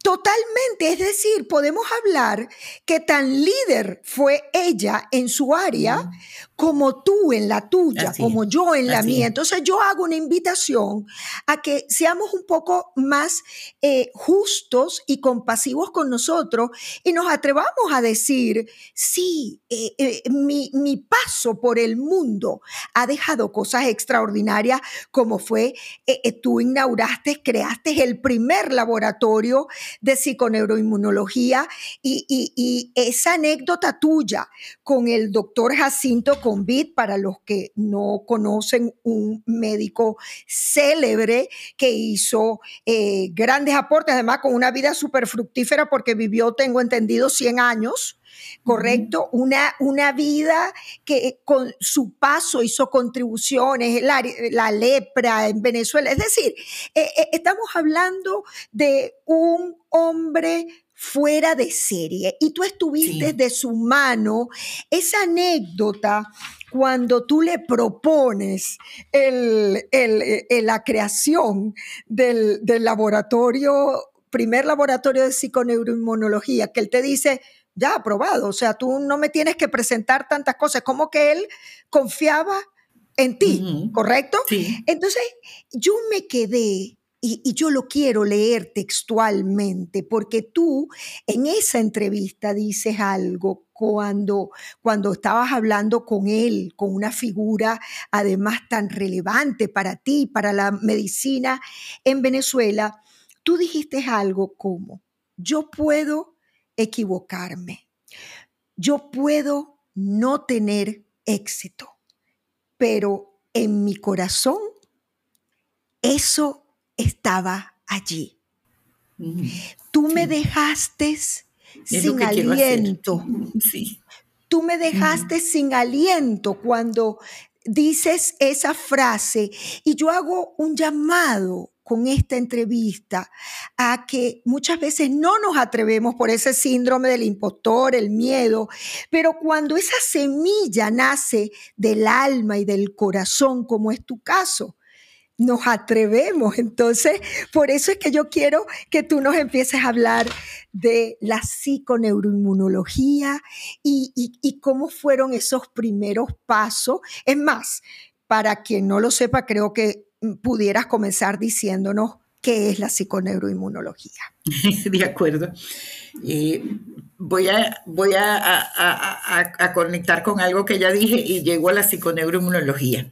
Totalmente, es decir, podemos hablar que tan líder fue ella en su área como tú en la tuya, como yo en la mía. Entonces yo hago una invitación a que seamos un poco más eh, justos y compasivos con nosotros y nos atrevamos a decir, sí, eh, eh, mi, mi paso por el mundo ha dejado cosas extraordinarias como fue, tú inauguraste, creaste el primer laboratorio de psiconeuroinmunología y, y, esa anécdota tuya con el doctor Jacinto Fonbit, para los que no conocen, un médico célebre que hizo eh, grandes aportes, además con una vida súper fructífera porque vivió, tengo entendido, 100 años. ¿correcto? Una, una vida que con su paso hizo contribuciones, la, la lepra en Venezuela. Es decir, eh, eh, estamos hablando de un hombre fuera de serie y tú estuviste de su mano esa anécdota cuando tú le propones el, la creación del, del laboratorio, primer laboratorio de psiconeuroinmunología, que él te dice, ya aprobado, o sea, tú no me tienes que presentar tantas cosas, como que él confiaba en ti, ¿correcto? Sí. Entonces, yo me quedé y, yo lo quiero leer textualmente, porque tú en esa entrevista dices algo cuando, cuando estabas hablando con él, con una figura además tan relevante para ti, para la medicina en Venezuela, tú dijiste algo como, yo puedo equivocarme. Yo puedo no tener éxito, pero en mi corazón eso estaba allí. Tú me dejaste sin aliento. Sí. Tú me dejaste sin aliento cuando dices esa frase y yo hago un llamado con esta entrevista a que muchas veces no nos atrevemos por ese síndrome del impostor, el miedo, pero cuando esa semilla nace del alma y del corazón, como es tu caso, nos atrevemos. Entonces, por eso es que yo quiero que tú nos empieces a hablar de la psiconeuroinmunología y, y cómo fueron esos primeros pasos. Es más, para quien no lo sepa, creo que pudieras comenzar diciéndonos qué es la psiconeuroinmunología. *laughs* De acuerdo. Eh, voy a, voy a, conectar con algo que ya dije y llego a la psiconeuroinmunología.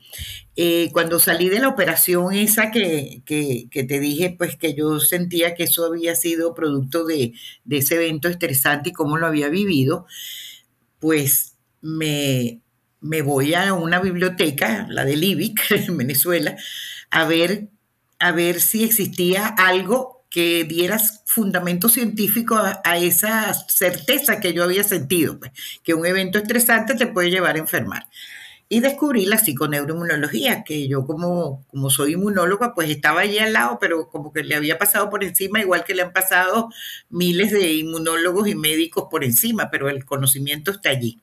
Eh, cuando salí de la operación esa que, te dije, pues que yo sentía que eso había sido producto de, de ese evento estresante y cómo lo había vivido, pues me, me voy a una biblioteca, la de Libic, *laughs* en Venezuela, a ver, a ver si existía algo que diera fundamento científico a, esa certeza que yo había sentido, pues, que un evento estresante te puede llevar a enfermar. Y descubrí la psiconeuroinmunología, que yo como, como soy inmunóloga, pues estaba allí al lado, pero como que le había pasado por encima, igual que le han pasado miles de inmunólogos y médicos por encima, pero el conocimiento está allí.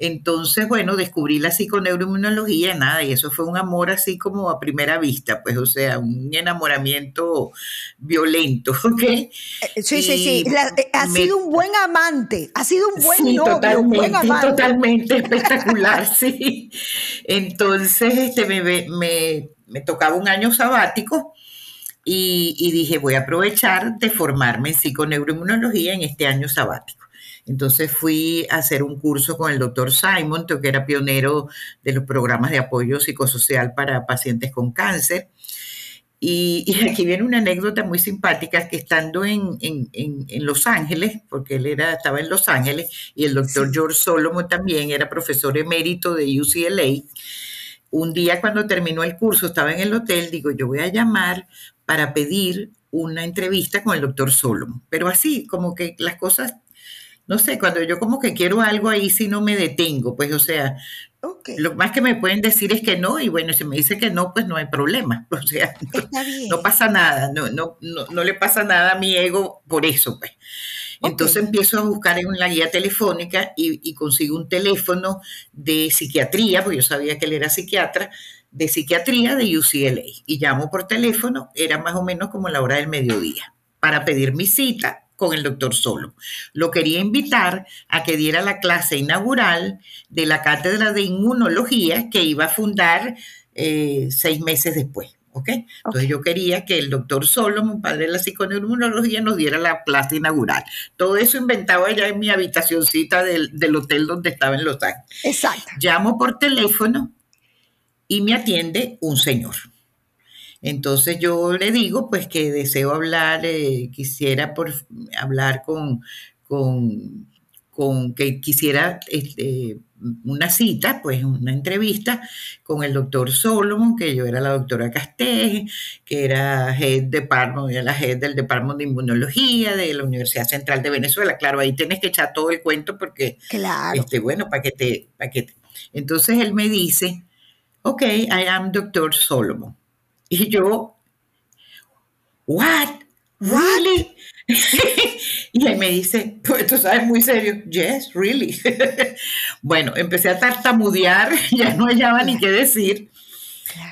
Entonces, bueno, descubrí la psiconeuroinmunología, nada, y eso fue un amor así como a primera vista, pues, o sea, un enamoramiento violento, *laughs* ¿ok? Eh, sí, sí, sí, eh, ha sido un buen amante, ha sido un buen novio, buen amante. *laughs* Totalmente espectacular, *laughs* sí. Entonces, este, me, me, tocaba un año sabático. Y, y, dije, voy a aprovechar de formarme en psiconeuroinmunología en este año sabático. Entonces fui a hacer un curso con el doctor Simon, que era pionero de los programas de apoyo psicosocial para pacientes con cáncer. Y, *laughs* aquí viene una anécdota muy simpática que estando en, Los Ángeles, porque él era, estaba en Los Ángeles, y el doctor George Solomon también era profesor emérito de UCLA, un día cuando terminó el curso, estaba en el hotel, digo, yo voy a llamar para pedir una entrevista con el doctor Solomon. Pero así, como que las cosas no sé, cuando yo como que quiero algo ahí sí no me detengo, pues o sea, lo más que me pueden decir es que no y bueno, si me dice que no, pues no hay problema, *laughs* o sea, no, pasa nada, no, no, no, le pasa nada a mi ego por eso, pues. Entonces empiezo a buscar en la guía telefónica y, y, consigo un teléfono de psiquiatría, porque yo sabía que él era psiquiatra, de psiquiatría de UCLA. Y llamo por teléfono, era más o menos como la hora del mediodía, para pedir mi cita con el doctor Solo. Lo quería invitar a que diera la clase inaugural de la cátedra de inmunología que iba a fundar eh, seis meses después. ¿okay? Entonces yo quería que el doctor Solomon, padre de la psiconeuroinmunología, nos diera la clase inaugural. Todo eso inventado allá en mi habitacioncita del, del hotel donde estaba en Los Ángeles. Exacto. Llamo por teléfono y me atiende un señor. Entonces yo le digo pues que deseo hablar, eh, quisiera por hablar con, con, con que quisiera este, una cita, pues una entrevista con el doctor Solomon, que yo era la doctora Casté, que era head department, la head del Departamento de Inmunología de la Universidad Central de Venezuela. Claro, ahí tienes que echar todo el cuento porque, claro. este, bueno, para que te, para que Entonces él me dice, ok, I am Doctor Solomon. *laughs* Y yo, what? Really? *laughs* y él me dice, pues tú sabes, muy serio, yes, really. *laughs* bueno, empecé a tartamudear, ya no hallaba ni qué decir,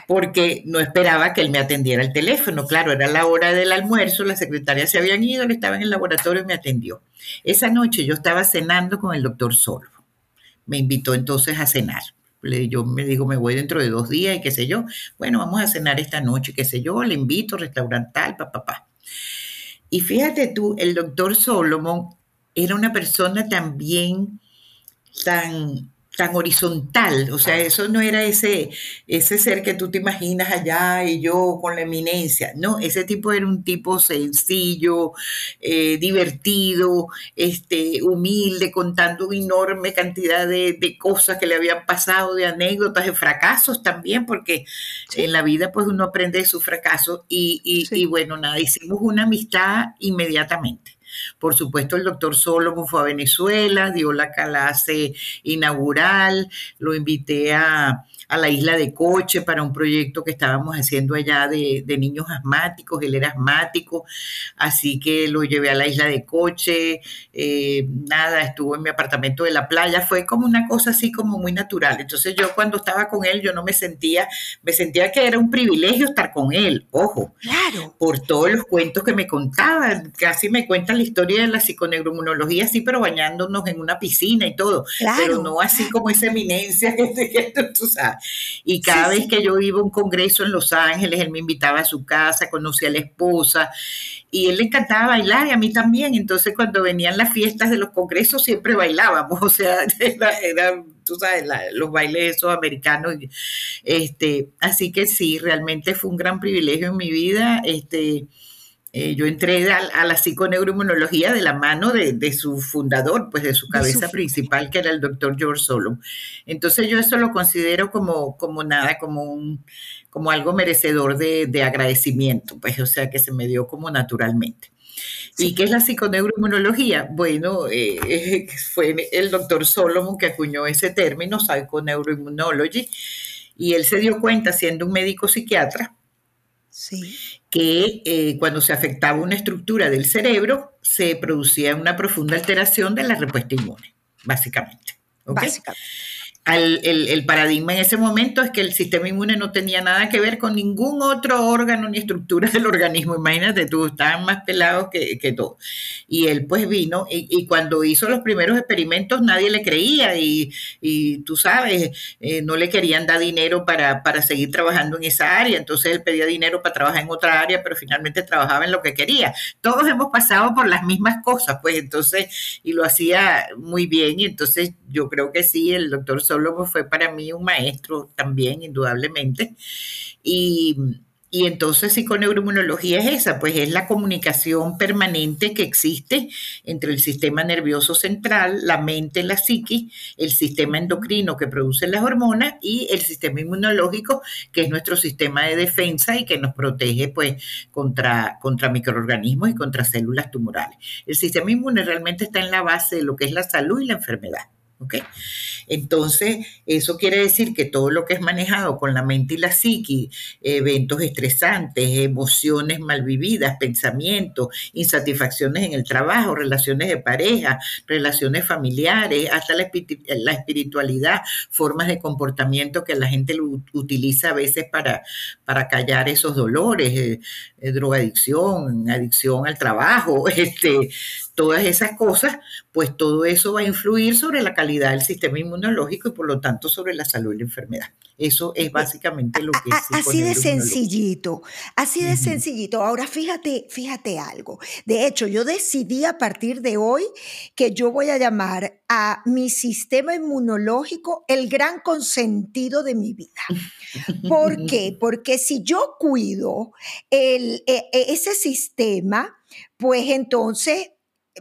porque no esperaba que él me atendiera el teléfono. Claro, era la hora del almuerzo, las secretarias se habían ido, él estaba en el laboratorio y me atendió. Esa noche yo estaba cenando con el doctor Solo. Me invitó entonces a cenar. Yo me digo, me voy dentro de dos días y qué sé yo. Bueno, vamos a cenar esta noche, qué sé yo, le invito, restaurante tal, papá, papá. Y fíjate tú, el doctor Solomon era una persona también tan tan horizontal, o sea, eso no era ese, ese ser que tú te imaginas allá y yo con la eminencia, no, ese tipo era un tipo sencillo, eh, divertido, este, humilde, contando una enorme cantidad de, cosas que le habían pasado, de anécdotas, de fracasos también, porque en la vida pues uno aprende de sus fracasos y, y bueno, nada, hicimos una amistad inmediatamente. Por supuesto, el doctor Solomon fue a Venezuela, dio la clase inaugural, lo invité a, a la isla de Coche para un proyecto que estábamos haciendo allá de, niños asmáticos, él era asmático, así que lo llevé a la isla de Coche, eh, nada, estuvo en mi apartamento de la playa, fue como una cosa así como muy natural. Entonces yo cuando estaba con él, yo no me sentía, me sentía que era un privilegio estar con él, ojo, claro. por todos los cuentos que me contaban, casi me cuentan la historia de la psiconeuroinmunología, sí, pero bañándonos en una piscina y todo, pero no así como esa eminencia *laughs* que, que tú sabes. Y cada vez que yo iba a un congreso en Los Ángeles, él me invitaba a su casa, conocía a la esposa y él le encantaba bailar y a mí también. Entonces cuando venían las fiestas de los congresos siempre bailábamos, *laughs* o sea, era, tú sabes, los bailes esos americanos. Este, así que sí, realmente fue un gran privilegio en mi vida. Este, eh, yo entré a, la psiconeuroinmunología de la mano de, su fundador, pues de su cabeza principal, que era el doctor George Solomon. Entonces yo eso lo considero como, como nada, como, un, como algo merecedor de, agradecimiento, pues o sea que se me dio como naturalmente. ¿Y qué es la psiconeuroinmunología? Bueno, eh, *laughs* fue el doctor Solomon que acuñó ese término, psychoneuroimmunology, y él se dio cuenta, siendo un médico psiquiatra, que eh, cuando se afectaba una estructura del cerebro, se producía una profunda alteración de la respuesta inmune, básicamente. Básicamente el, paradigma en ese momento es que el sistema inmune no tenía nada que ver con ningún otro órgano ni estructura del organismo. Imagínate tú, estaban más pelados que, todo. Y él pues vino y, cuando hizo los primeros experimentos nadie le creía y, tú sabes, eh, no le querían dar dinero para, para seguir trabajando en esa área. Entonces él pedía dinero para trabajar en otra área, pero finalmente trabajaba en lo que quería. Todos hemos pasado por las mismas cosas, pues entonces, y lo hacía muy bien. Y entonces yo creo que sí, el doctor fue para mí un maestro también, indudablemente. Y, y entonces psiconeuroinmunología es esa, pues es la comunicación permanente que existe entre el sistema nervioso central, la mente, la psiquis, el sistema endocrino que produce las hormonas y el sistema inmunológico, que es nuestro sistema de defensa y que nos protege pues contra, contra microorganismos y contra células tumorales. El sistema inmune realmente está en la base de lo que es la salud y la enfermedad. ¿ok? Entonces, eso quiere decir que todo lo que es manejado con la mente y la psiqui, eventos estresantes, emociones mal vividas, pensamientos, insatisfacciones en el trabajo, relaciones de pareja, relaciones familiares, hasta la, espiritualidad, formas de comportamiento que la gente utiliza a veces para, para callar esos dolores, eh, eh, drogadicción, adicción al trabajo, *laughs* este, todas esas cosas, pues todo eso va a influir sobre la calidad del sistema inmunológico y por lo tanto sobre la salud y la enfermedad. Eso es básicamente lo que es. Así de sencillito, así de sencillito. Ahora fíjate, fíjate algo. De hecho, yo decidí a partir de hoy que yo voy a llamar a mi sistema inmunológico el gran consentido de mi vida. ¿Por *laughs* qué? Porque si yo cuido el, e, e, ese sistema, pues entonces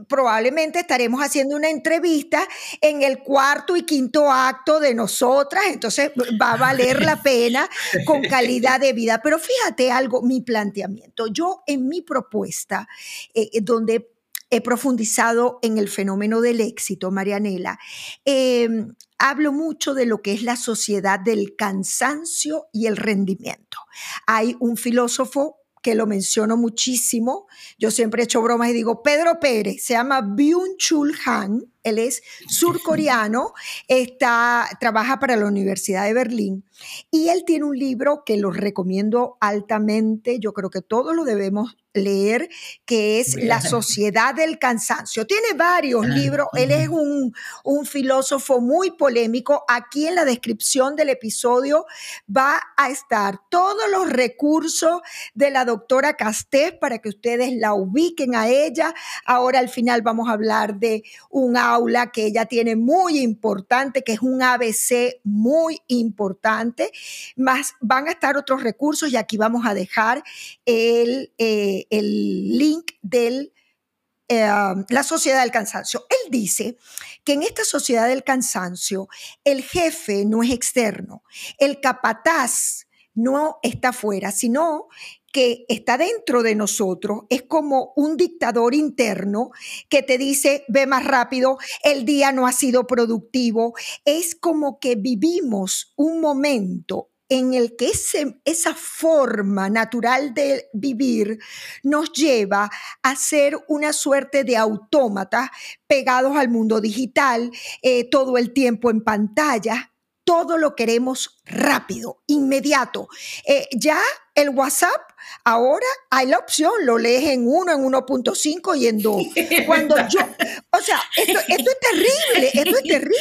probablemente estaremos haciendo una entrevista en el cuarto y quinto acto de nosotras, entonces va a valer la pena con calidad de vida. Pero fíjate algo, mi planteamiento. Yo en mi propuesta, eh, eh, donde he profundizado en el fenómeno del éxito, Marianela, em, hablo mucho de lo que es la sociedad del cansancio y el rendimiento. Hay un filósofo que lo menciono muchísimo. Yo siempre he hecho bromas y digo, Pedro Pérez, se llama Byung-Chul Han, él es surcoreano, está, trabaja para la Universidad de Berlín y él tiene un libro que lo recomiendo altamente, yo creo que todos lo debemos leer, que es La Sociedad del Cansancio. Tiene varios libros, él es un, un, filósofo muy polémico. Aquí en la descripción del episodio va a estar todos los recursos de la doctora Castés para que ustedes la ubiquen a ella. Ahora al final vamos a hablar de un que ella tiene muy importante, que es un ABC muy importante, más van a estar otros recursos y aquí vamos a dejar el, eh, el link de eh, la sociedad del cansancio. Él dice que en esta sociedad del cansancio el jefe no es externo, el capataz no está fuera, sino que está dentro de nosotros, es como un dictador interno que te dice, ve más rápido, el día no ha sido productivo, es como que vivimos un momento en el que esa forma natural de vivir nos lleva a ser una suerte de autómatas pegados al mundo digital, eh, todo el tiempo en pantalla, todo lo queremos rápido, inmediato. Eh, ya el WhatsApp, ahora hay la opción, lo lees en 1, en 1.5 y en 2. *laughs* Cuando yo, o sea, esto, es terrible, esto es terrible.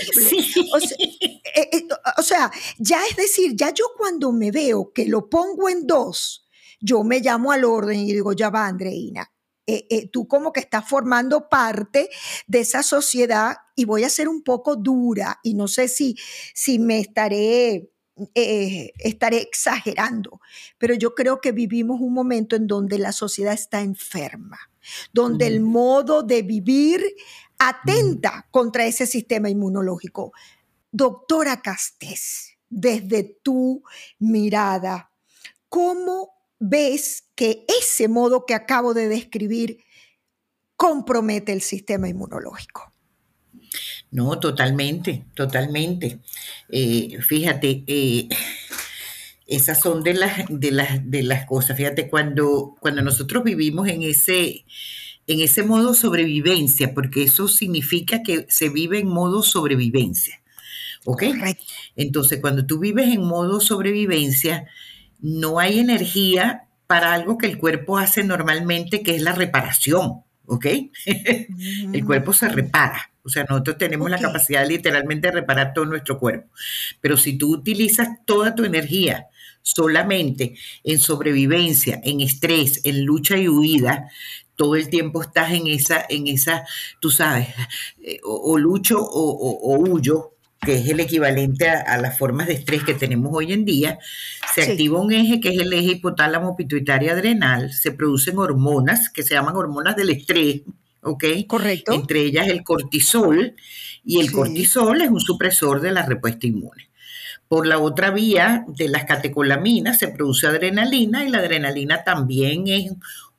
*laughs* Eh, eh, o, sea, ya es decir, ya yo cuando me veo que lo pongo en 2, yo me llamo al orden y digo, ya va, Andreina, eh, eh, tú como que estás formando parte de esa sociedad y voy a ser un poco dura y no sé si, si me estaré, eh, estaré exagerando, pero yo creo que vivimos un momento en donde la sociedad está enferma, donde el modo de vivir atenta contra ese sistema inmunológico. Doctora Castés, desde tu mirada, ¿cómo ves que ese modo que acabo de describir compromete el sistema inmunológico. No, totalmente, totalmente. Eh, fíjate, eh, esas son de las, de, las, de las cosas. Fíjate, cuando, cuando nosotros vivimos en ese, en ese modo sobrevivencia, porque eso significa que se vive en modo sobrevivencia. ¿Ok? Entonces, cuando tú vives en modo sobrevivencia, no hay energía para algo que el cuerpo hace normalmente, que es la reparación, ¿ok? *laughs* el cuerpo se repara. O sea, nosotros tenemos la capacidad literalmente de reparar todo nuestro cuerpo. Pero si tú utilizas toda tu energía solamente en sobrevivencia, en estrés, en lucha y huida, todo el tiempo estás en esa, en esa, tú sabes, eh, o, lucho o huyo, que es el equivalente a, las formas de estrés que tenemos hoy en día, se activa un eje que es el eje hipotálamo pituitaria adrenal, se producen hormonas que se llaman hormonas del estrés, ¿ok? Correcto. Entre ellas el cortisol, y el cortisol es un supresor de la respuesta inmune. Por la otra vía de las catecolaminas se produce adrenalina y la adrenalina también es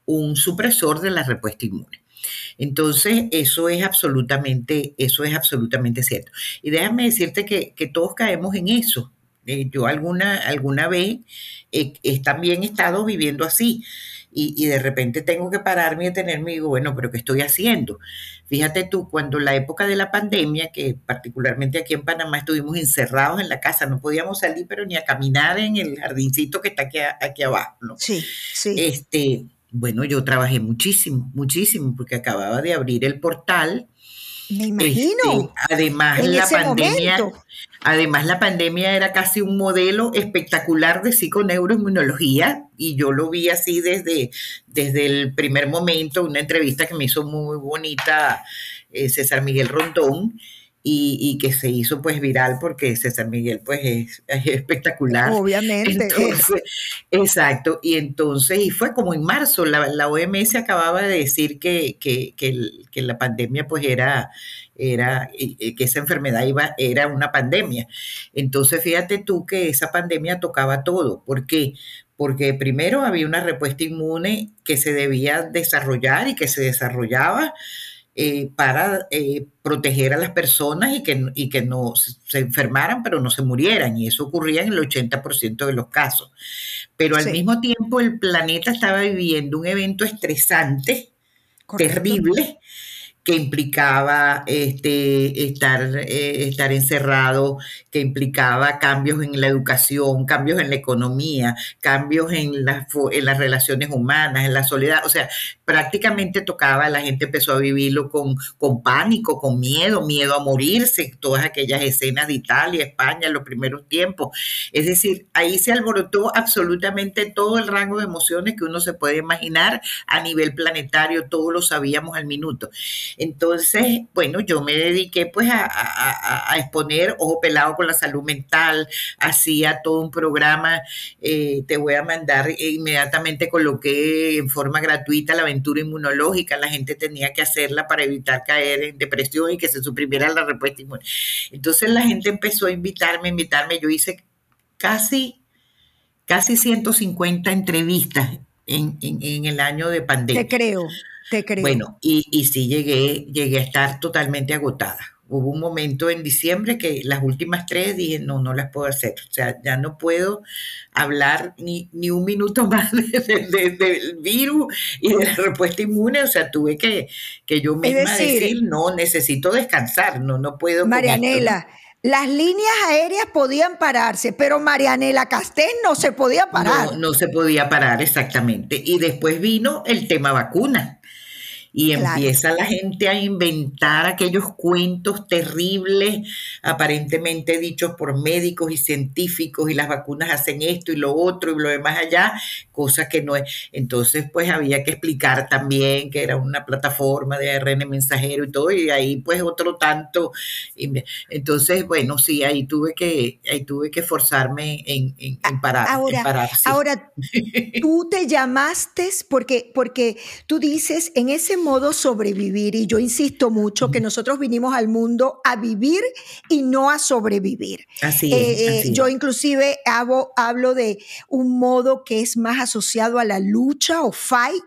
un supresor de la respuesta inmune. Entonces, eso es absolutamente, eso es absolutamente cierto. Y déjame decirte que, todos caemos en eso. Eh, yo alguna, alguna vez he, también he estado viviendo así. Y, de repente tengo que pararme y detenerme y digo, bueno, pero ¿qué estoy haciendo? Fíjate tú, cuando la época de la pandemia, que particularmente aquí en Panamá estuvimos encerrados en la casa, no podíamos salir, pero ni a caminar en el jardincito que está aquí, aquí abajo, ¿no? Sí, sí. Este, bueno, yo trabajé muchísimo, muchísimo, porque acababa de abrir el portal. Me imagino. Este, además, la pandemia, además, la pandemia era casi un modelo espectacular de psiconeuroinmunología, y yo lo vi así desde, desde el primer momento, una entrevista que me hizo muy bonita eh, César Miguel Rondón, y, que se hizo pues viral porque César Miguel pues es, espectacular. Obviamente. exacto, y entonces, y fue como en marzo, la, la OMS acababa de decir que, que, que, la pandemia pues era, era, que esa enfermedad iba, era una pandemia. Entonces, fíjate tú que esa pandemia tocaba todo. ¿Por qué? Porque primero había una respuesta inmune que se debía desarrollar y que se desarrollaba eh, para eh, proteger a las personas y que, y que no se enfermaran, pero no se murieran. Y eso ocurría en el 80% de los casos. Pero al mismo tiempo el planeta estaba viviendo un evento estresante, terrible, que implicaba este, estar, eh, estar encerrado, que implicaba cambios en la educación, cambios en la economía, cambios en, las en las relaciones humanas, en la soledad. O sea, prácticamente tocaba, la gente empezó a vivirlo con, con pánico, con miedo, miedo a morirse, todas aquellas escenas de Italia, España los primeros tiempos. Es decir, ahí se alborotó absolutamente todo el rango de emociones que uno se puede imaginar a nivel planetario, todos lo sabíamos al minuto. Entonces, bueno, yo me dediqué pues a, exponer Ojo Pelado con la Salud Mental, hacía todo un programa, eh, te voy a mandar, e inmediatamente coloqué en forma gratuita la aventura inmunológica, la gente tenía que hacerla para evitar caer en depresión y que se suprimiera la respuesta inmune. Entonces la gente empezó a invitarme, invitarme, yo hice casi, casi 150 entrevistas en, en el año de pandemia. Te creo. Te creo. Bueno, y, y sí llegué, llegué a estar totalmente agotada. Hubo un momento en diciembre que las últimas tres dije, no, no las puedo hacer. O sea, ya no puedo hablar ni, ni un minuto *laughs* más del virus y de la respuesta inmune. O sea, tuve que, que yo misma decir, no, necesito descansar, no, no puedo. Marianela. Las líneas aéreas podían pararse, pero Marianela Castén no se podía parar. No, no se podía parar, exactamente. Y después vino el tema vacuna y empieza la gente a inventar aquellos cuentos terribles, aparentemente dichos por médicos y científicos, y las vacunas hacen esto y lo otro y lo demás allá, cosas que no es. Entonces, pues había que explicar también que era una plataforma de ARN mensajero y todo, y ahí pues otro tanto. Entonces, bueno, sí, ahí tuve que, ahí tuve que forzarme en, parar. Ahora, ahora *laughs* tú te llamaste, porque, porque tú dices, en ese modo sobrevivir. Y yo insisto mucho que nosotros vinimos al mundo a vivir y no a sobrevivir. Así eh, eh, Yo inclusive hablo, hablo de un modo que es más asociado a la lucha o fight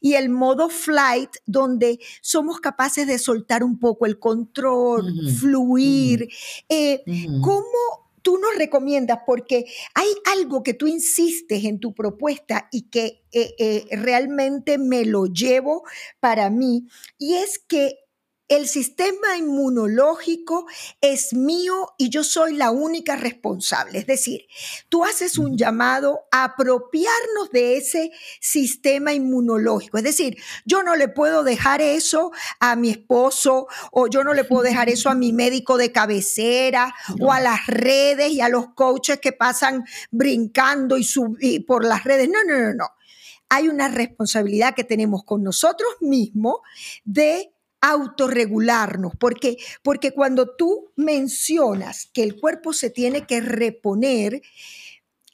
y el modo flight donde somos capaces de soltar un poco el control, fluir. Eh, ¿Cómo tú nos recomiendas, porque hay algo que tú insistes en tu propuesta y que eh, eh, realmente me lo llevo para mí, y es que el sistema inmunológico es mío y yo soy la única responsable. Es decir, tú haces un llamado a apropiarnos de ese sistema inmunológico. Es decir, yo no le puedo dejar eso a mi esposo o yo no le puedo dejar eso a mi *laughs* médico de cabecera o a las redes y a los coaches que pasan brincando y, y por las redes. No, no, no, no. Hay una responsabilidad que tenemos con nosotros mismos de autorregularnos, porque, porque cuando tú mencionas que el cuerpo se tiene que reponer,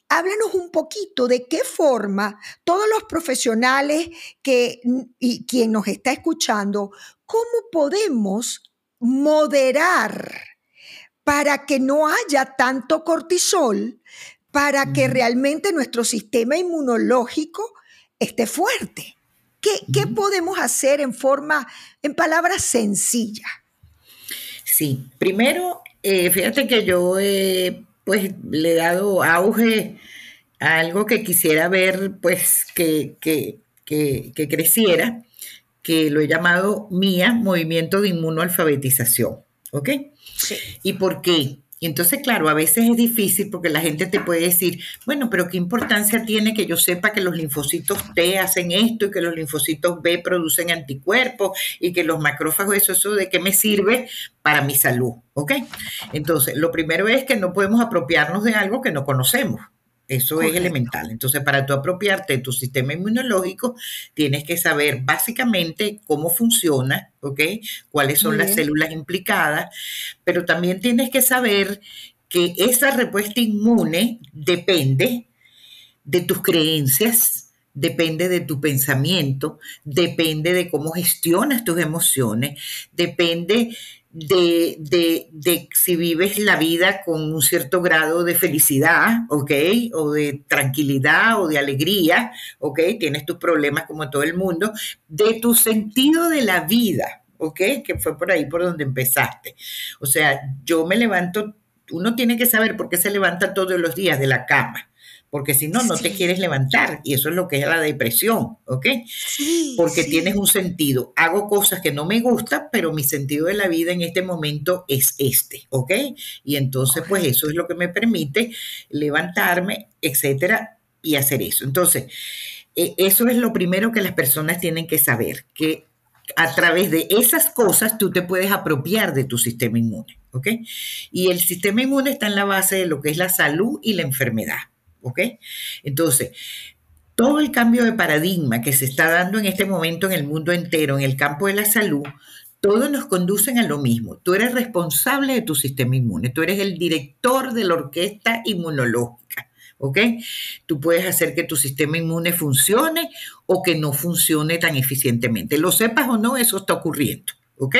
háblanos un poquito de qué forma todos los profesionales que, y quien nos está escuchando, cómo podemos moderar para que no haya tanto cortisol, para que realmente nuestro sistema inmunológico esté fuerte. ¿Qué, podemos hacer en forma, en palabras sencillas? Sí, primero, eh, fíjate que yo pues le he dado auge a algo que quisiera ver pues que, que, que creciera, que lo he llamado MIA, Movimiento de Inmunoalfabetización. ¿Ok? Sí. ¿Y por qué? Entonces, claro, a veces es difícil porque la gente te puede decir, bueno, pero ¿qué importancia tiene que yo sepa que los linfocitos T hacen esto y que los linfocitos B producen anticuerpos y que los macrófagos, eso, eso, ¿de qué me sirve para mi salud? ¿Ok? Entonces, lo primero es que no podemos apropiarnos de algo que no conocemos. Eso es elemental. Entonces, para tú apropiarte de tu sistema inmunológico, tienes que saber básicamente cómo funciona, ¿ok? Cuáles son las células implicadas, pero también tienes que saber que esa respuesta inmune depende de tus creencias, depende de tu pensamiento, depende de cómo gestionas tus emociones, depende de, de, si vives la vida con un cierto grado de felicidad, ¿ok? O de tranquilidad o de alegría, ¿ok? Tienes tus problemas como todo el mundo, de tu sentido de la vida, ¿ok? Que fue por ahí por donde empezaste. O sea, yo me levanto, uno tiene que saber por qué se levanta todos los días de la cama porque si no, no te quieres levantar y eso es lo que es la depresión, ¿ok? porque tienes un sentido. Hago cosas que no me gustan, pero mi sentido de la vida en este momento es este, ¿ok? Y entonces, pues eso es lo que me permite levantarme, etcétera, y hacer eso. Entonces, e, eso es lo primero que las personas tienen que saber, que a través de esas cosas tú te puedes apropiar de tu sistema inmune, ¿ok? Y el sistema inmune está en la base de lo que es la salud y la enfermedad. ¿Ok? Entonces, todo el cambio de paradigma que se está dando en este momento en el mundo entero, en el campo de la salud, todos nos conducen a lo mismo. Tú eres responsable de tu sistema inmune, tú eres el director de la orquesta inmunológica. ¿ok? Tú puedes hacer que tu sistema inmune funcione o que no funcione tan eficientemente. Lo sepas o no, eso está ocurriendo. ¿Ok?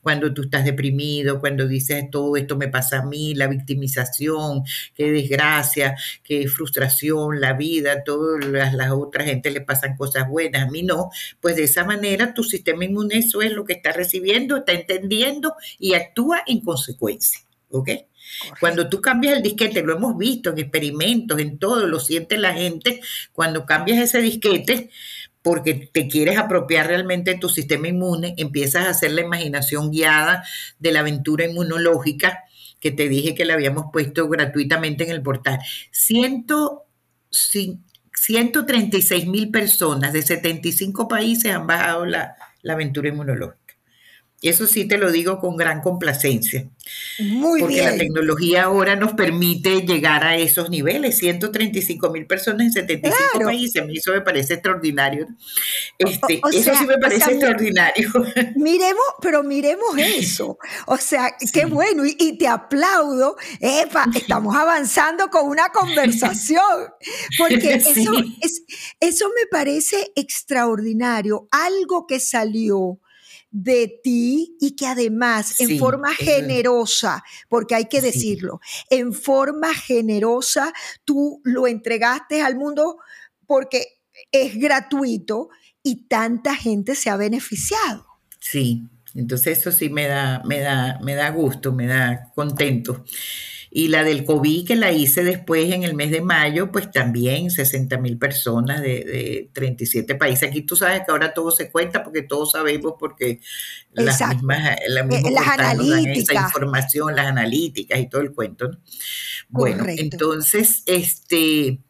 Cuando tú estás deprimido, cuando dices todo esto me pasa a mí, la victimización, qué desgracia, qué frustración, la vida, todas las, las otras gente le pasan cosas buenas, a mí no, pues de esa manera tu sistema inmune eso es lo que está recibiendo, está entendiendo y actúa en consecuencia, ¿ok? Cuando tú cambias el disquete, lo hemos visto en experimentos, en todo, lo siente la gente, cuando cambias ese disquete, porque te quieres apropiar realmente de tu sistema inmune, empiezas a hacer la imaginación guiada de la aventura inmunológica que te dije que le habíamos puesto gratuitamente en el portal. 136 mil personas de 75 países han bajado la, la aventura inmunológica. Eso sí te lo digo con gran complacencia. Muy porque la tecnología ahora nos permite llegar a esos niveles. 135 mil personas en 75 países. A mí eso me parece extraordinario. Este, eso sí me parece extraordinario. *laughs* Miremos, pero miremos eso. O sea, qué bueno. Y, te aplaudo. Epa, estamos avanzando con una conversación. *laughs* Porque eso, es, eso me parece extraordinario. Algo que salió de ti y que además en forma generosa, porque hay que decirlo, en forma generosa tú lo entregaste al mundo porque es gratuito y tanta gente se ha beneficiado. Sí, entonces eso sí me da, me da, me da gusto, me da contento. Y la del COVID que la hice después en el mes de mayo, pues también 60 mil personas de, 37 países. Aquí tú sabes que ahora todo se cuenta porque todos sabemos porque las mismas, la eh, las analíticas. esa información, las analíticas y todo el cuento. Bueno, entonces, este...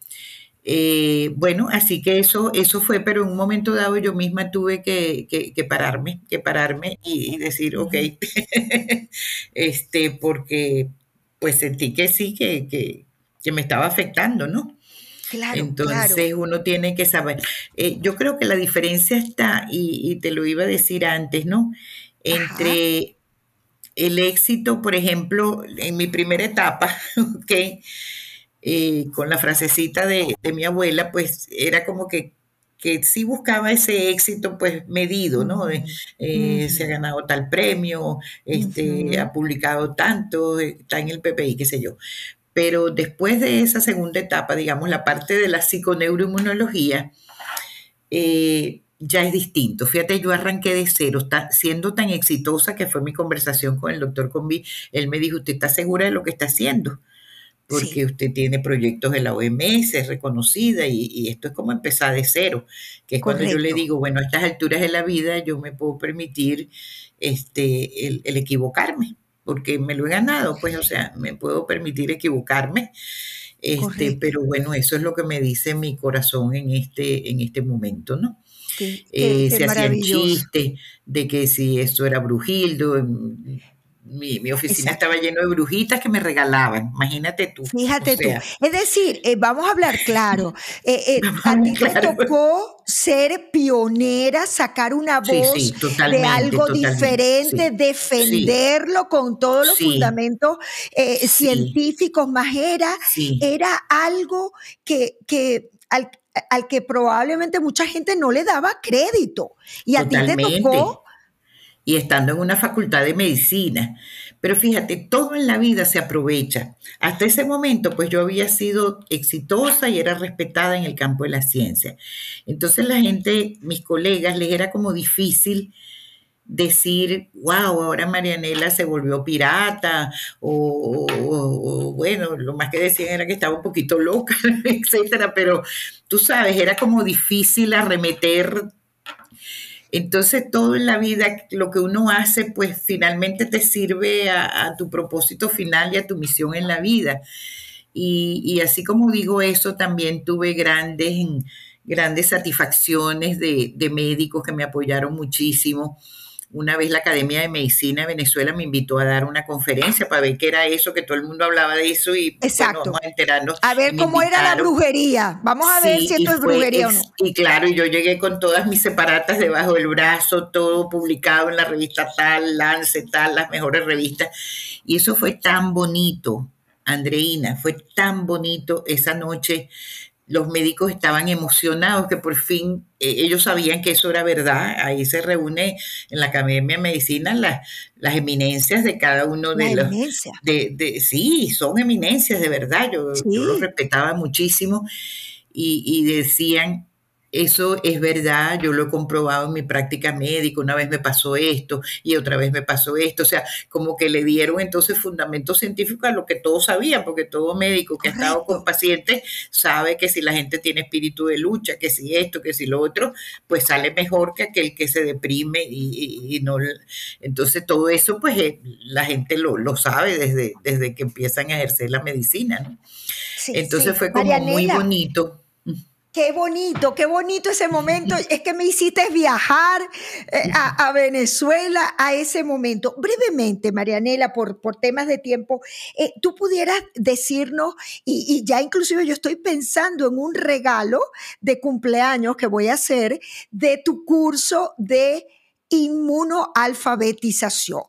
Eh, bueno, así que eso, eso fue, pero en un momento dado yo misma tuve que, que, pararme, que pararme y, y decir, ok, *laughs* este, porque pues sentí que sí, que, me estaba afectando, ¿no? Claro, Entonces uno tiene que saber. Eh, yo creo que la diferencia está, y, te lo iba a decir antes, ¿no? Entre el éxito, por ejemplo, en mi primera etapa, *laughs* ¿ok? Eh, con la frasecita de, de, mi abuela, pues era como que que sí buscaba ese éxito pues medido, ¿no? Eh, se ha ganado tal premio, este, ha publicado tanto, está en el PPI, qué sé yo. Pero después de esa segunda etapa, digamos, la parte de la psiconeuroinmunología, eh, ya es distinto. Fíjate, yo arranqué de cero, está siendo tan exitosa que fue mi conversación con el doctor Combi. Él me dijo, ¿usted está segura de lo que está haciendo? Porque usted tiene proyectos de la OMS, es reconocida y, esto es como empezar de cero, que es cuando yo le digo, bueno, a estas alturas de la vida yo me puedo permitir este, el, equivocarme, porque me lo he ganado, pues, o sea, me puedo permitir equivocarme. Este, pero bueno, eso es lo que me dice mi corazón en este, en este momento, ¿no? Eh, se hacían chistes de que si esto era Brujildo, mi, oficina estaba lleno de brujitas que me regalaban, imagínate tú. Fíjate tú. Es decir, eh, vamos a hablar claro, *laughs* eh, eh, a ti te tocó ser pionera, sacar una voz de algo diferente, defenderlo con todos los fundamentos científicos, más era, era algo que, que al, al, que probablemente mucha gente no le daba crédito. Y a ti te tocó y estando en una facultad de medicina. Pero fíjate, todo en la vida se aprovecha. Hasta ese momento, pues yo había sido exitosa y era respetada en el campo de la ciencia. Entonces la gente, mis colegas, les era como difícil decir, wow, ahora Marianela se volvió pirata, o, o, bueno, lo más que decían era que estaba un poquito loca, *laughs* etcétera, pero tú sabes, era como difícil arremeter entonces todo en la vida, lo que uno hace, pues finalmente te sirve a, tu propósito final y a tu misión en la vida. Y, así como digo eso, también tuve grandes, grandes satisfacciones de, de médicos que me apoyaron muchísimo una vez la Academia de Medicina de Venezuela me invitó a dar una conferencia para ver qué era eso, que todo el mundo hablaba de eso y Exacto. vamos a A ver cómo era la brujería. Vamos a ver si esto es brujería o no. Y claro, yo llegué con todas mis separatas debajo del brazo, todo publicado en la revista tal, Lance, tal, las mejores revistas. Y eso fue tan bonito, Andreina, fue tan bonito esa noche los médicos estaban emocionados que por fin eh, ellos sabían que eso era verdad. Ahí se reúne en la Academia de Medicina las, las eminencias de cada uno de los... De, sí, son eminencias de verdad. Yo, yo los respetaba muchísimo y, y decían, eso es verdad, yo lo he comprobado en mi práctica médica, una vez me pasó esto y otra vez me pasó esto, o sea, como que le dieron entonces fundamento científico a lo que todos sabían, porque todo médico que ha estado con pacientes sabe que si la gente tiene espíritu de lucha, que si esto, que si lo otro, pues sale mejor que aquel que se deprime y, no... Entonces todo eso, pues eh, la gente lo, sabe desde, desde que empiezan a ejercer la medicina, ¿no? entonces fue como muy bonito Qué bonito, qué bonito ese momento. Es que me hiciste viajar eh, a, Venezuela a ese momento. Brevemente, Marianela, por, por temas de tiempo, eh, tú pudieras decirnos, y, y, ya inclusive yo estoy pensando en un regalo de cumpleaños que voy a hacer de tu curso de inmunoalfabetización.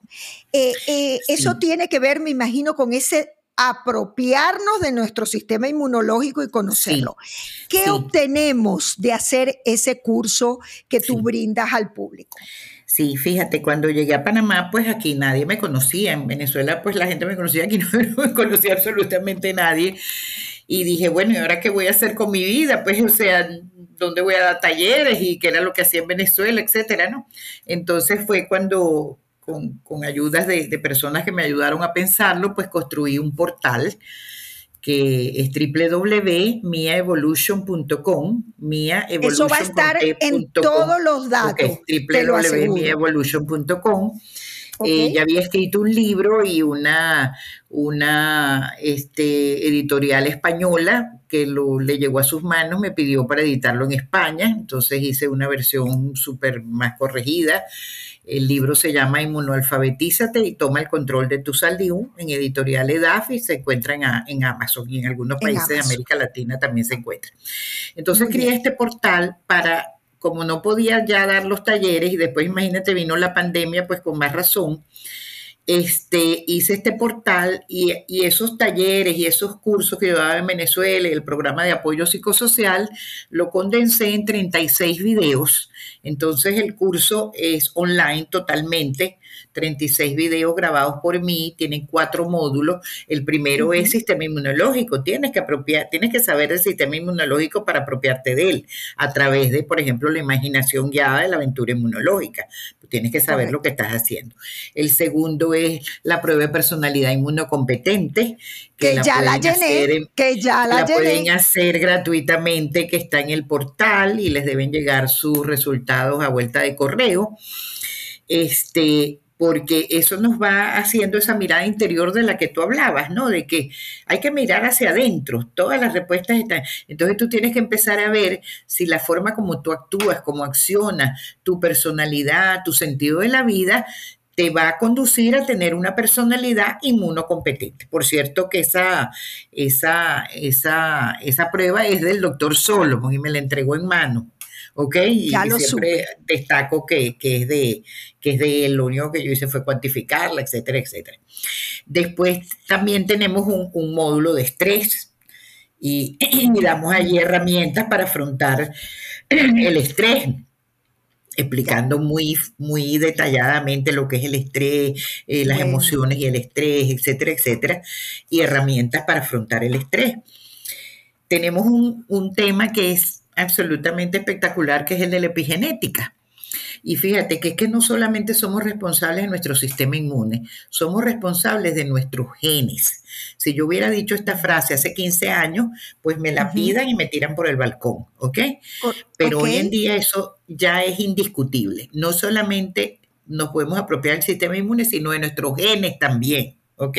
Eh, eso tiene que ver, me imagino, con ese apropiarnos de nuestro sistema inmunológico y conocerlo. ¿Qué obtenemos de hacer ese curso que tú brindas al público? Sí, fíjate, cuando llegué a Panamá, pues aquí nadie me conocía. En Venezuela, pues la gente me conocía, aquí *laughs* no me conocía absolutamente nadie. Y dije, bueno, ¿y ahora qué voy a hacer con mi vida? Pues, o sea, ¿dónde voy a dar talleres? Y qué era lo que hacía en Venezuela, etcétera, ¿no? Entonces fue cuando con, con ayudas de, de, personas que me ayudaron a pensarlo, pues construí un portal que es www.miaevolution.com. Mia Eso va a estar en todos los datos. www.miaevolution.com. Ella había escrito un libro y una, una este, editorial española que lo, le llegó a sus manos, me pidió para editarlo en España, entonces hice una versión súper más corregida el libro se llama Inmunoalfabetízate y toma el control de tu salud en editorial EDAF y se encuentra en, Amazon y en algunos países de América Latina también se encuentra. Entonces creé este portal para, como no podía ya dar los talleres y después imagínate vino la pandemia, pues con más razón, este, hice este portal y, esos talleres y esos cursos que yo daba en Venezuela el programa de apoyo psicosocial, lo condensé en 36 videos. Entonces el curso es online totalmente 36 videos grabados por mí, tienen cuatro módulos. El primero es sistema inmunológico. Tienes que apropiar, tienes que saber del sistema inmunológico para apropiarte de él a través de, por ejemplo, la imaginación guiada de la aventura inmunológica. tienes que saber lo que estás haciendo. El segundo es la prueba de personalidad inmunocompetente, que, ya la llené, que ya la, la pueden hacer gratuitamente, que está en el portal y les deben llegar sus resultados a vuelta de correo. Este, porque eso nos va haciendo esa mirada interior de la que tú hablabas, ¿no? De que hay que mirar hacia adentro, todas las respuestas están. Entonces tú tienes que empezar a ver si la forma como tú actúas, como accionas, tu personalidad, tu sentido de la vida, te va a conducir a tener una personalidad inmunocompetente. Por cierto que esa, esa, esa, esa prueba es del doctor Solomon y me la entregó en mano. ¿Ok? Y siempre destaco que, es de, que es de él, lo único que yo hice fue cuantificarla, etcétera, etcétera. Después también tenemos un, módulo de estrés y, *clears throat* y, damos allí herramientas para afrontar *clears throat* el estrés explicando muy, muy detalladamente lo que es el estrés, eh, las emociones y el estrés, etcétera, etcétera, y herramientas para afrontar el estrés. Tenemos un, un tema que es absolutamente espectacular, que es el de la epigenética. Y fíjate que es que no solamente somos responsables de nuestro sistema inmune, somos responsables de nuestros genes. Si yo hubiera dicho esta frase hace 15 años, pues me la pidan y me tiran por el balcón, ¿ok? Pero hoy en día eso ya es indiscutible. No solamente nos podemos apropiar del sistema inmune, sino de nuestros genes también, ¿ok?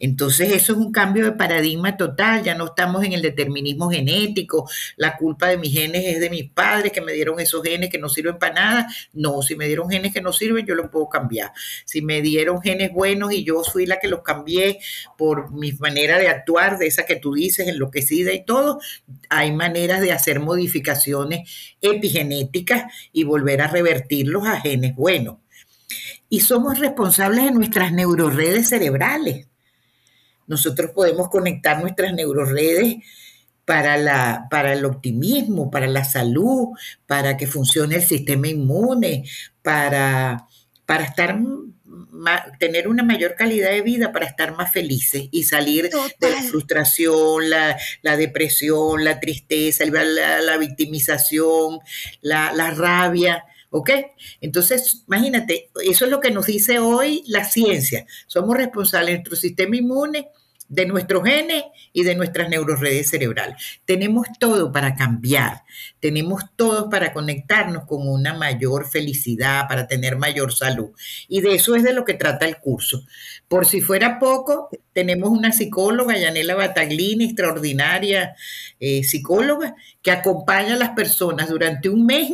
Entonces eso es un cambio de paradigma total, ya no estamos en el determinismo genético, la culpa de mis genes es de mis padres que me dieron esos genes que no sirven para nada. No, si me dieron genes que no sirven, yo los puedo cambiar. Si me dieron genes buenos y yo fui la que los cambié por mi manera de actuar, de esa que tú dices, enloquecida y todo, hay maneras de hacer modificaciones epigenéticas y volver a revertirlos a genes buenos. Y somos responsables de nuestras neuroredes cerebrales. Nosotros podemos conectar nuestras neuroredes para, la, para el optimismo, para la salud, para que funcione el sistema inmune, para, para estar tener una mayor calidad de vida para estar más felices y salir de la frustración, la, depresión, la tristeza, la, victimización, la, la, rabia. ¿Ok? Entonces, imagínate, eso es lo que nos dice hoy la ciencia. Somos responsables de nuestro sistema inmune de nuestros genes y de nuestras neuroredes cerebrales. Tenemos todo para cambiar, tenemos todo para conectarnos con una mayor felicidad, para tener mayor salud. Y de eso es de lo que trata el curso. Por si fuera poco, tenemos una psicóloga, Yanela Bataglini, extraordinaria eh, psicóloga, que acompaña a las personas durante un mes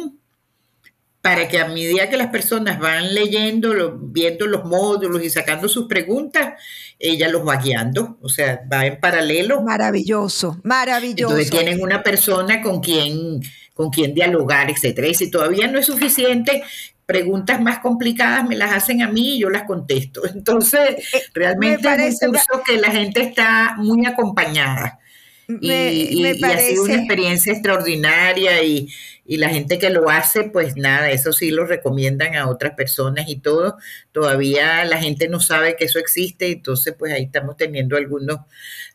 para que a medida que las personas van leyendo, viendo los módulos y sacando sus preguntas, ella los va guiando, o sea, va en paralelo. Maravilloso, maravilloso. Entonces tienen una persona con quien, con quien dialogar, etcétera. Y si todavía no es suficiente, preguntas más complicadas me las hacen a mí y yo las contesto. *laughs* Entonces, eh, realmente es un curso que la gente está muy acompañada. y, ha sido una experiencia extraordinaria y, y la gente que lo hace, pues nada, eso sí lo recomiendan a otras personas y todo. Todavía la gente no sabe que eso existe, entonces pues ahí estamos teniendo algunos,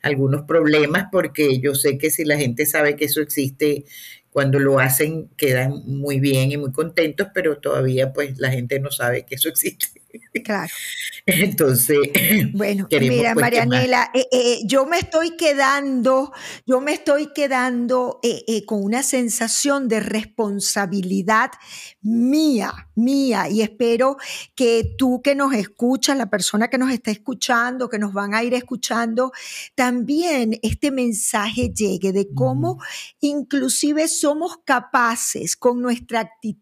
algunos problemas porque yo sé que si la gente sabe que eso existe, cuando lo hacen quedan muy bien y muy contentos, pero todavía pues la gente no sabe que eso *laughs* existe. Claro. Entonces, bueno, mira, pues, Marianela, eh, eh, yo me estoy quedando, yo me estoy quedando eh, con una sensación de responsabilidad mía, mía, y espero que tú que nos escuchas, la persona que nos está escuchando, que nos van a ir escuchando, también este mensaje llegue de cómo inclusive somos capaces con nuestra actitud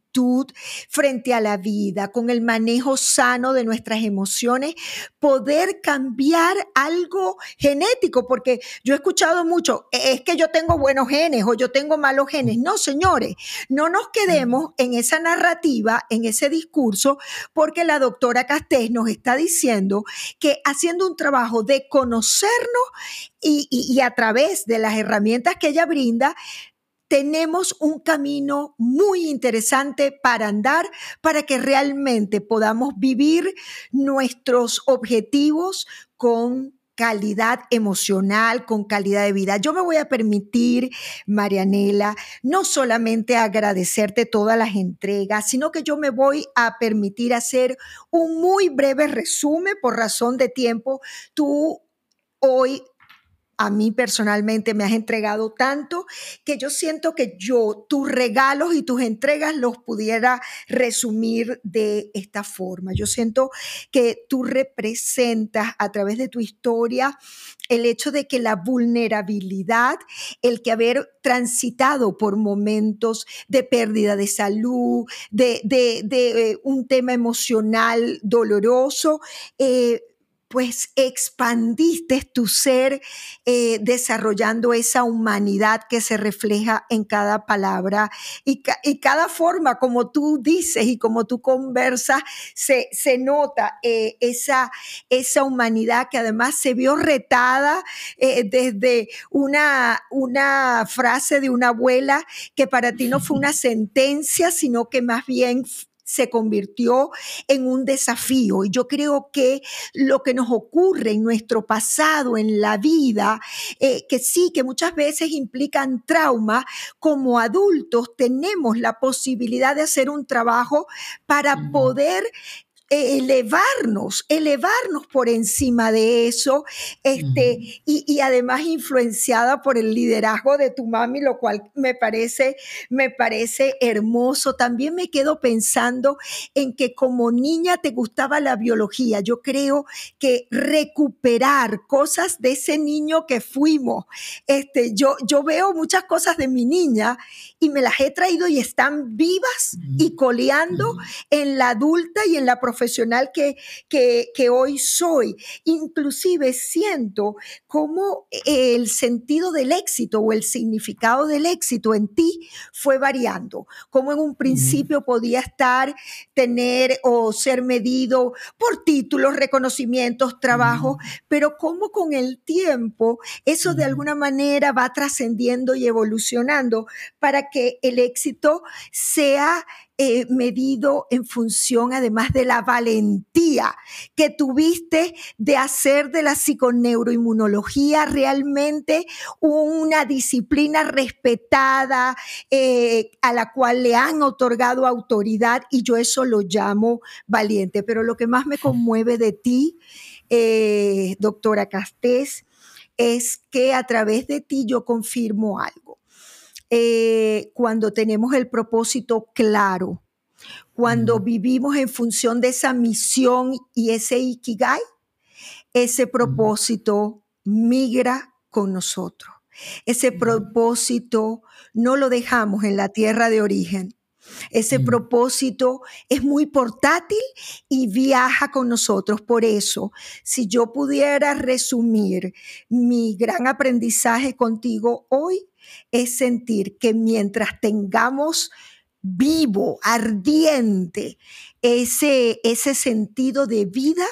frente a la vida, con el manejo sano de nuestras emociones, poder cambiar algo genético, porque yo he escuchado mucho, es que yo tengo buenos genes o yo tengo malos genes. No, señores, no nos quedemos en esa narrativa, en ese discurso, porque la doctora Castés nos está diciendo que haciendo un trabajo de conocernos y, y a través de las herramientas que ella brinda, tenemos un camino muy interesante para andar para que realmente podamos vivir nuestros objetivos con calidad emocional, con calidad de vida. Yo me voy a permitir, Marianela, no solamente agradecerte todas las entregas, sino que yo me voy a permitir hacer un muy breve resumen por razón de tiempo. Tú hoy a mí personalmente me has entregado tanto que yo siento que yo tus regalos y tus entregas los pudiera resumir de esta forma. Yo siento que tú representas a través de tu historia el hecho de que la vulnerabilidad, el que haber transitado por momentos de pérdida de salud, de, eh, un tema emocional doloroso, eh, pues expandiste tu ser eh, desarrollando esa humanidad que se refleja en cada palabra y, cada forma como tú dices y como tú conversas, se, se nota eh, esa, esa humanidad que además se vio retada eh, desde una, una frase de una abuela que para ti no fue *laughs* una sentencia, sino que más bien se convirtió en un desafío. Y yo creo que lo que nos ocurre en nuestro pasado, en la vida, eh, que sí, que muchas veces implican trauma, como adultos tenemos la posibilidad de hacer un trabajo para poder elevarnos, elevarnos por encima de eso, este, y, y, además influenciada por el liderazgo de tu mami, lo cual me parece, me parece hermoso. También me quedo pensando en que como niña te gustaba la biología. Yo creo que recuperar cosas de ese niño que fuimos, este, yo, yo veo muchas cosas de mi niña y me las he traído y están vivas y coleando en la adulta y en la profesional que, que, hoy soy. Inclusive siento como el sentido del éxito o el significado del éxito en ti fue variando, como en un principio podía estar, tener o ser medido por títulos, reconocimientos, trabajo, pero como con el tiempo eso de alguna manera va trascendiendo y evolucionando para que el éxito sea eh, medido en función además de la valentía que tuviste de hacer de la psiconeuroinmunología realmente una disciplina respetada eh, a la cual le han otorgado autoridad y yo eso lo llamo valiente. Pero lo que más me conmueve de ti, eh, doctora Castés, es que a través de ti yo confirmo algo eh, cuando tenemos el propósito claro, cuando vivimos en función de esa misión y ese ikigai, ese propósito migra con nosotros. Ese propósito no lo dejamos en la tierra de origen. Ese propósito es muy portátil y viaja con nosotros. Por eso, si yo pudiera resumir mi gran aprendizaje contigo hoy, es sentir que mientras tengamos vivo, ardiente, ese, ese sentido de vida,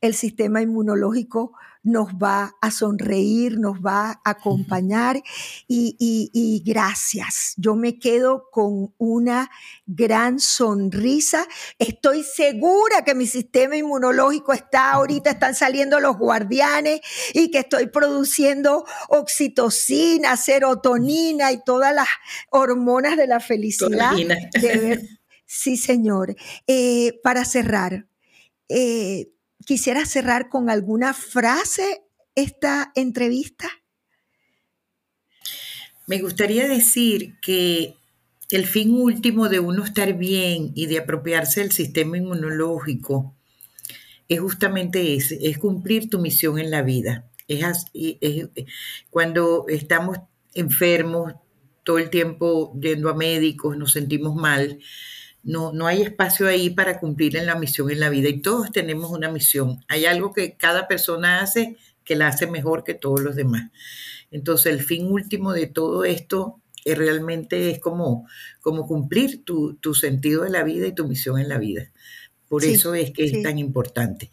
el sistema inmunológico nos va a sonreír, nos va a acompañar y, gracias. Yo me quedo con una gran sonrisa. Estoy segura que mi sistema inmunológico está ahorita, están saliendo los guardianes y que estoy produciendo oxitocina, serotonina y todas las hormonas de la felicidad. sí, señor. Eh, para cerrar, eh, quisiera cerrar con alguna frase esta entrevista. Me gustaría decir que el fin último de uno estar bien y de apropiarse del sistema inmunológico es justamente ese, es cumplir tu misión en la vida. Es, cuando estamos enfermos, todo el tiempo yendo a médicos, nos sentimos mal, no, no hay espacio ahí para cumplir en la misión en la vida y todos tenemos una misión. Hay algo que cada persona hace que la hace mejor que todos los demás. Entonces el fin último de todo esto eh, realmente es como, como cumplir tu, tu sentido de la vida y tu misión en la vida. Por eso es que es tan importante.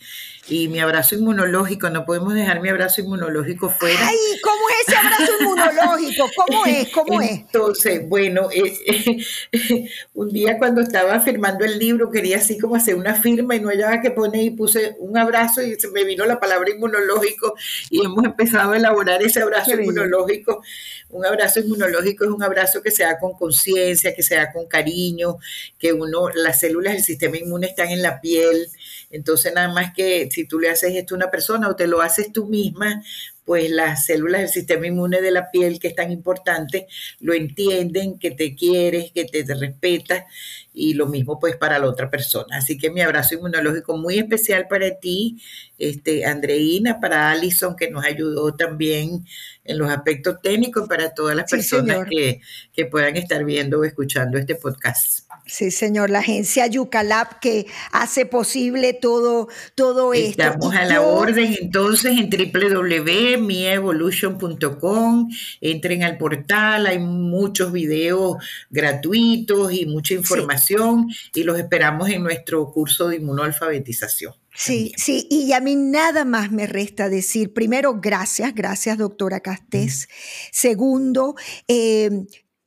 Y mi abrazo inmunológico, no podemos dejar mi abrazo inmunológico fuera. Ay, ¿cómo es ese abrazo inmunológico? ¿Cómo es? ¿Cómo es? Entonces, bueno, eh, *laughs* un día cuando estaba firmando el libro quería así como hacer una firma y no hallaba que poner y puse un abrazo y se me vino la palabra inmunológico y hemos empezado a elaborar ese abrazo inmunológico. Un abrazo inmunológico es un abrazo que se da con conciencia, que se da con cariño, que uno, las células del sistema inmune están en la piel, Entonces, nada más que si tú le haces esto a una persona o te lo haces tú misma, pues las células del sistema inmune de la piel, que es tan importante, lo entienden, que te quieres, que te, respetas, y lo mismo pues para la otra persona. Así que mi abrazo inmunológico muy especial para ti, este, Andreina, para Alison, que nos ayudó también en los aspectos técnicos, para todas las personas que, que puedan estar viendo o escuchando este podcast. Sí, señor, la agencia Yucalab que hace posible todo, todo esto. Estamos a la orden entonces en www.mievolution.com. Entren al portal, hay muchos videos gratuitos y mucha información y los esperamos en nuestro curso de inmunoalfabetización. Sí, sí, y a mí nada más me resta decir, primero, gracias, gracias doctora Castés. Segundo, eh,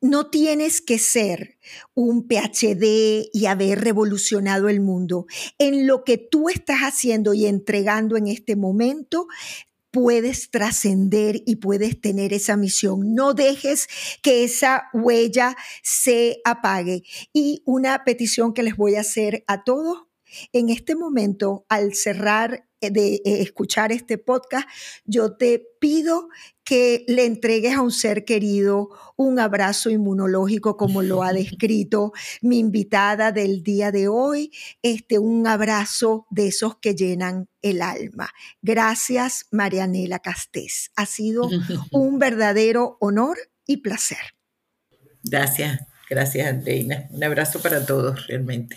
no tienes que ser un PhD y haber revolucionado el mundo. En lo que tú estás haciendo y entregando en este momento, puedes trascender y puedes tener esa misión. No dejes que esa huella se apague. Y una petición que les voy a hacer a todos en este momento, al cerrar de eh, escuchar este podcast, yo te pido que le entregues a un ser querido un abrazo inmunológico como lo ha *laughs* descrito mi invitada del día de hoy, este un abrazo de esos que llenan el alma. Gracias Marianela Castés. Ha sido *laughs* un verdadero honor y placer. Gracias, gracias Andreina. Un abrazo para todos realmente.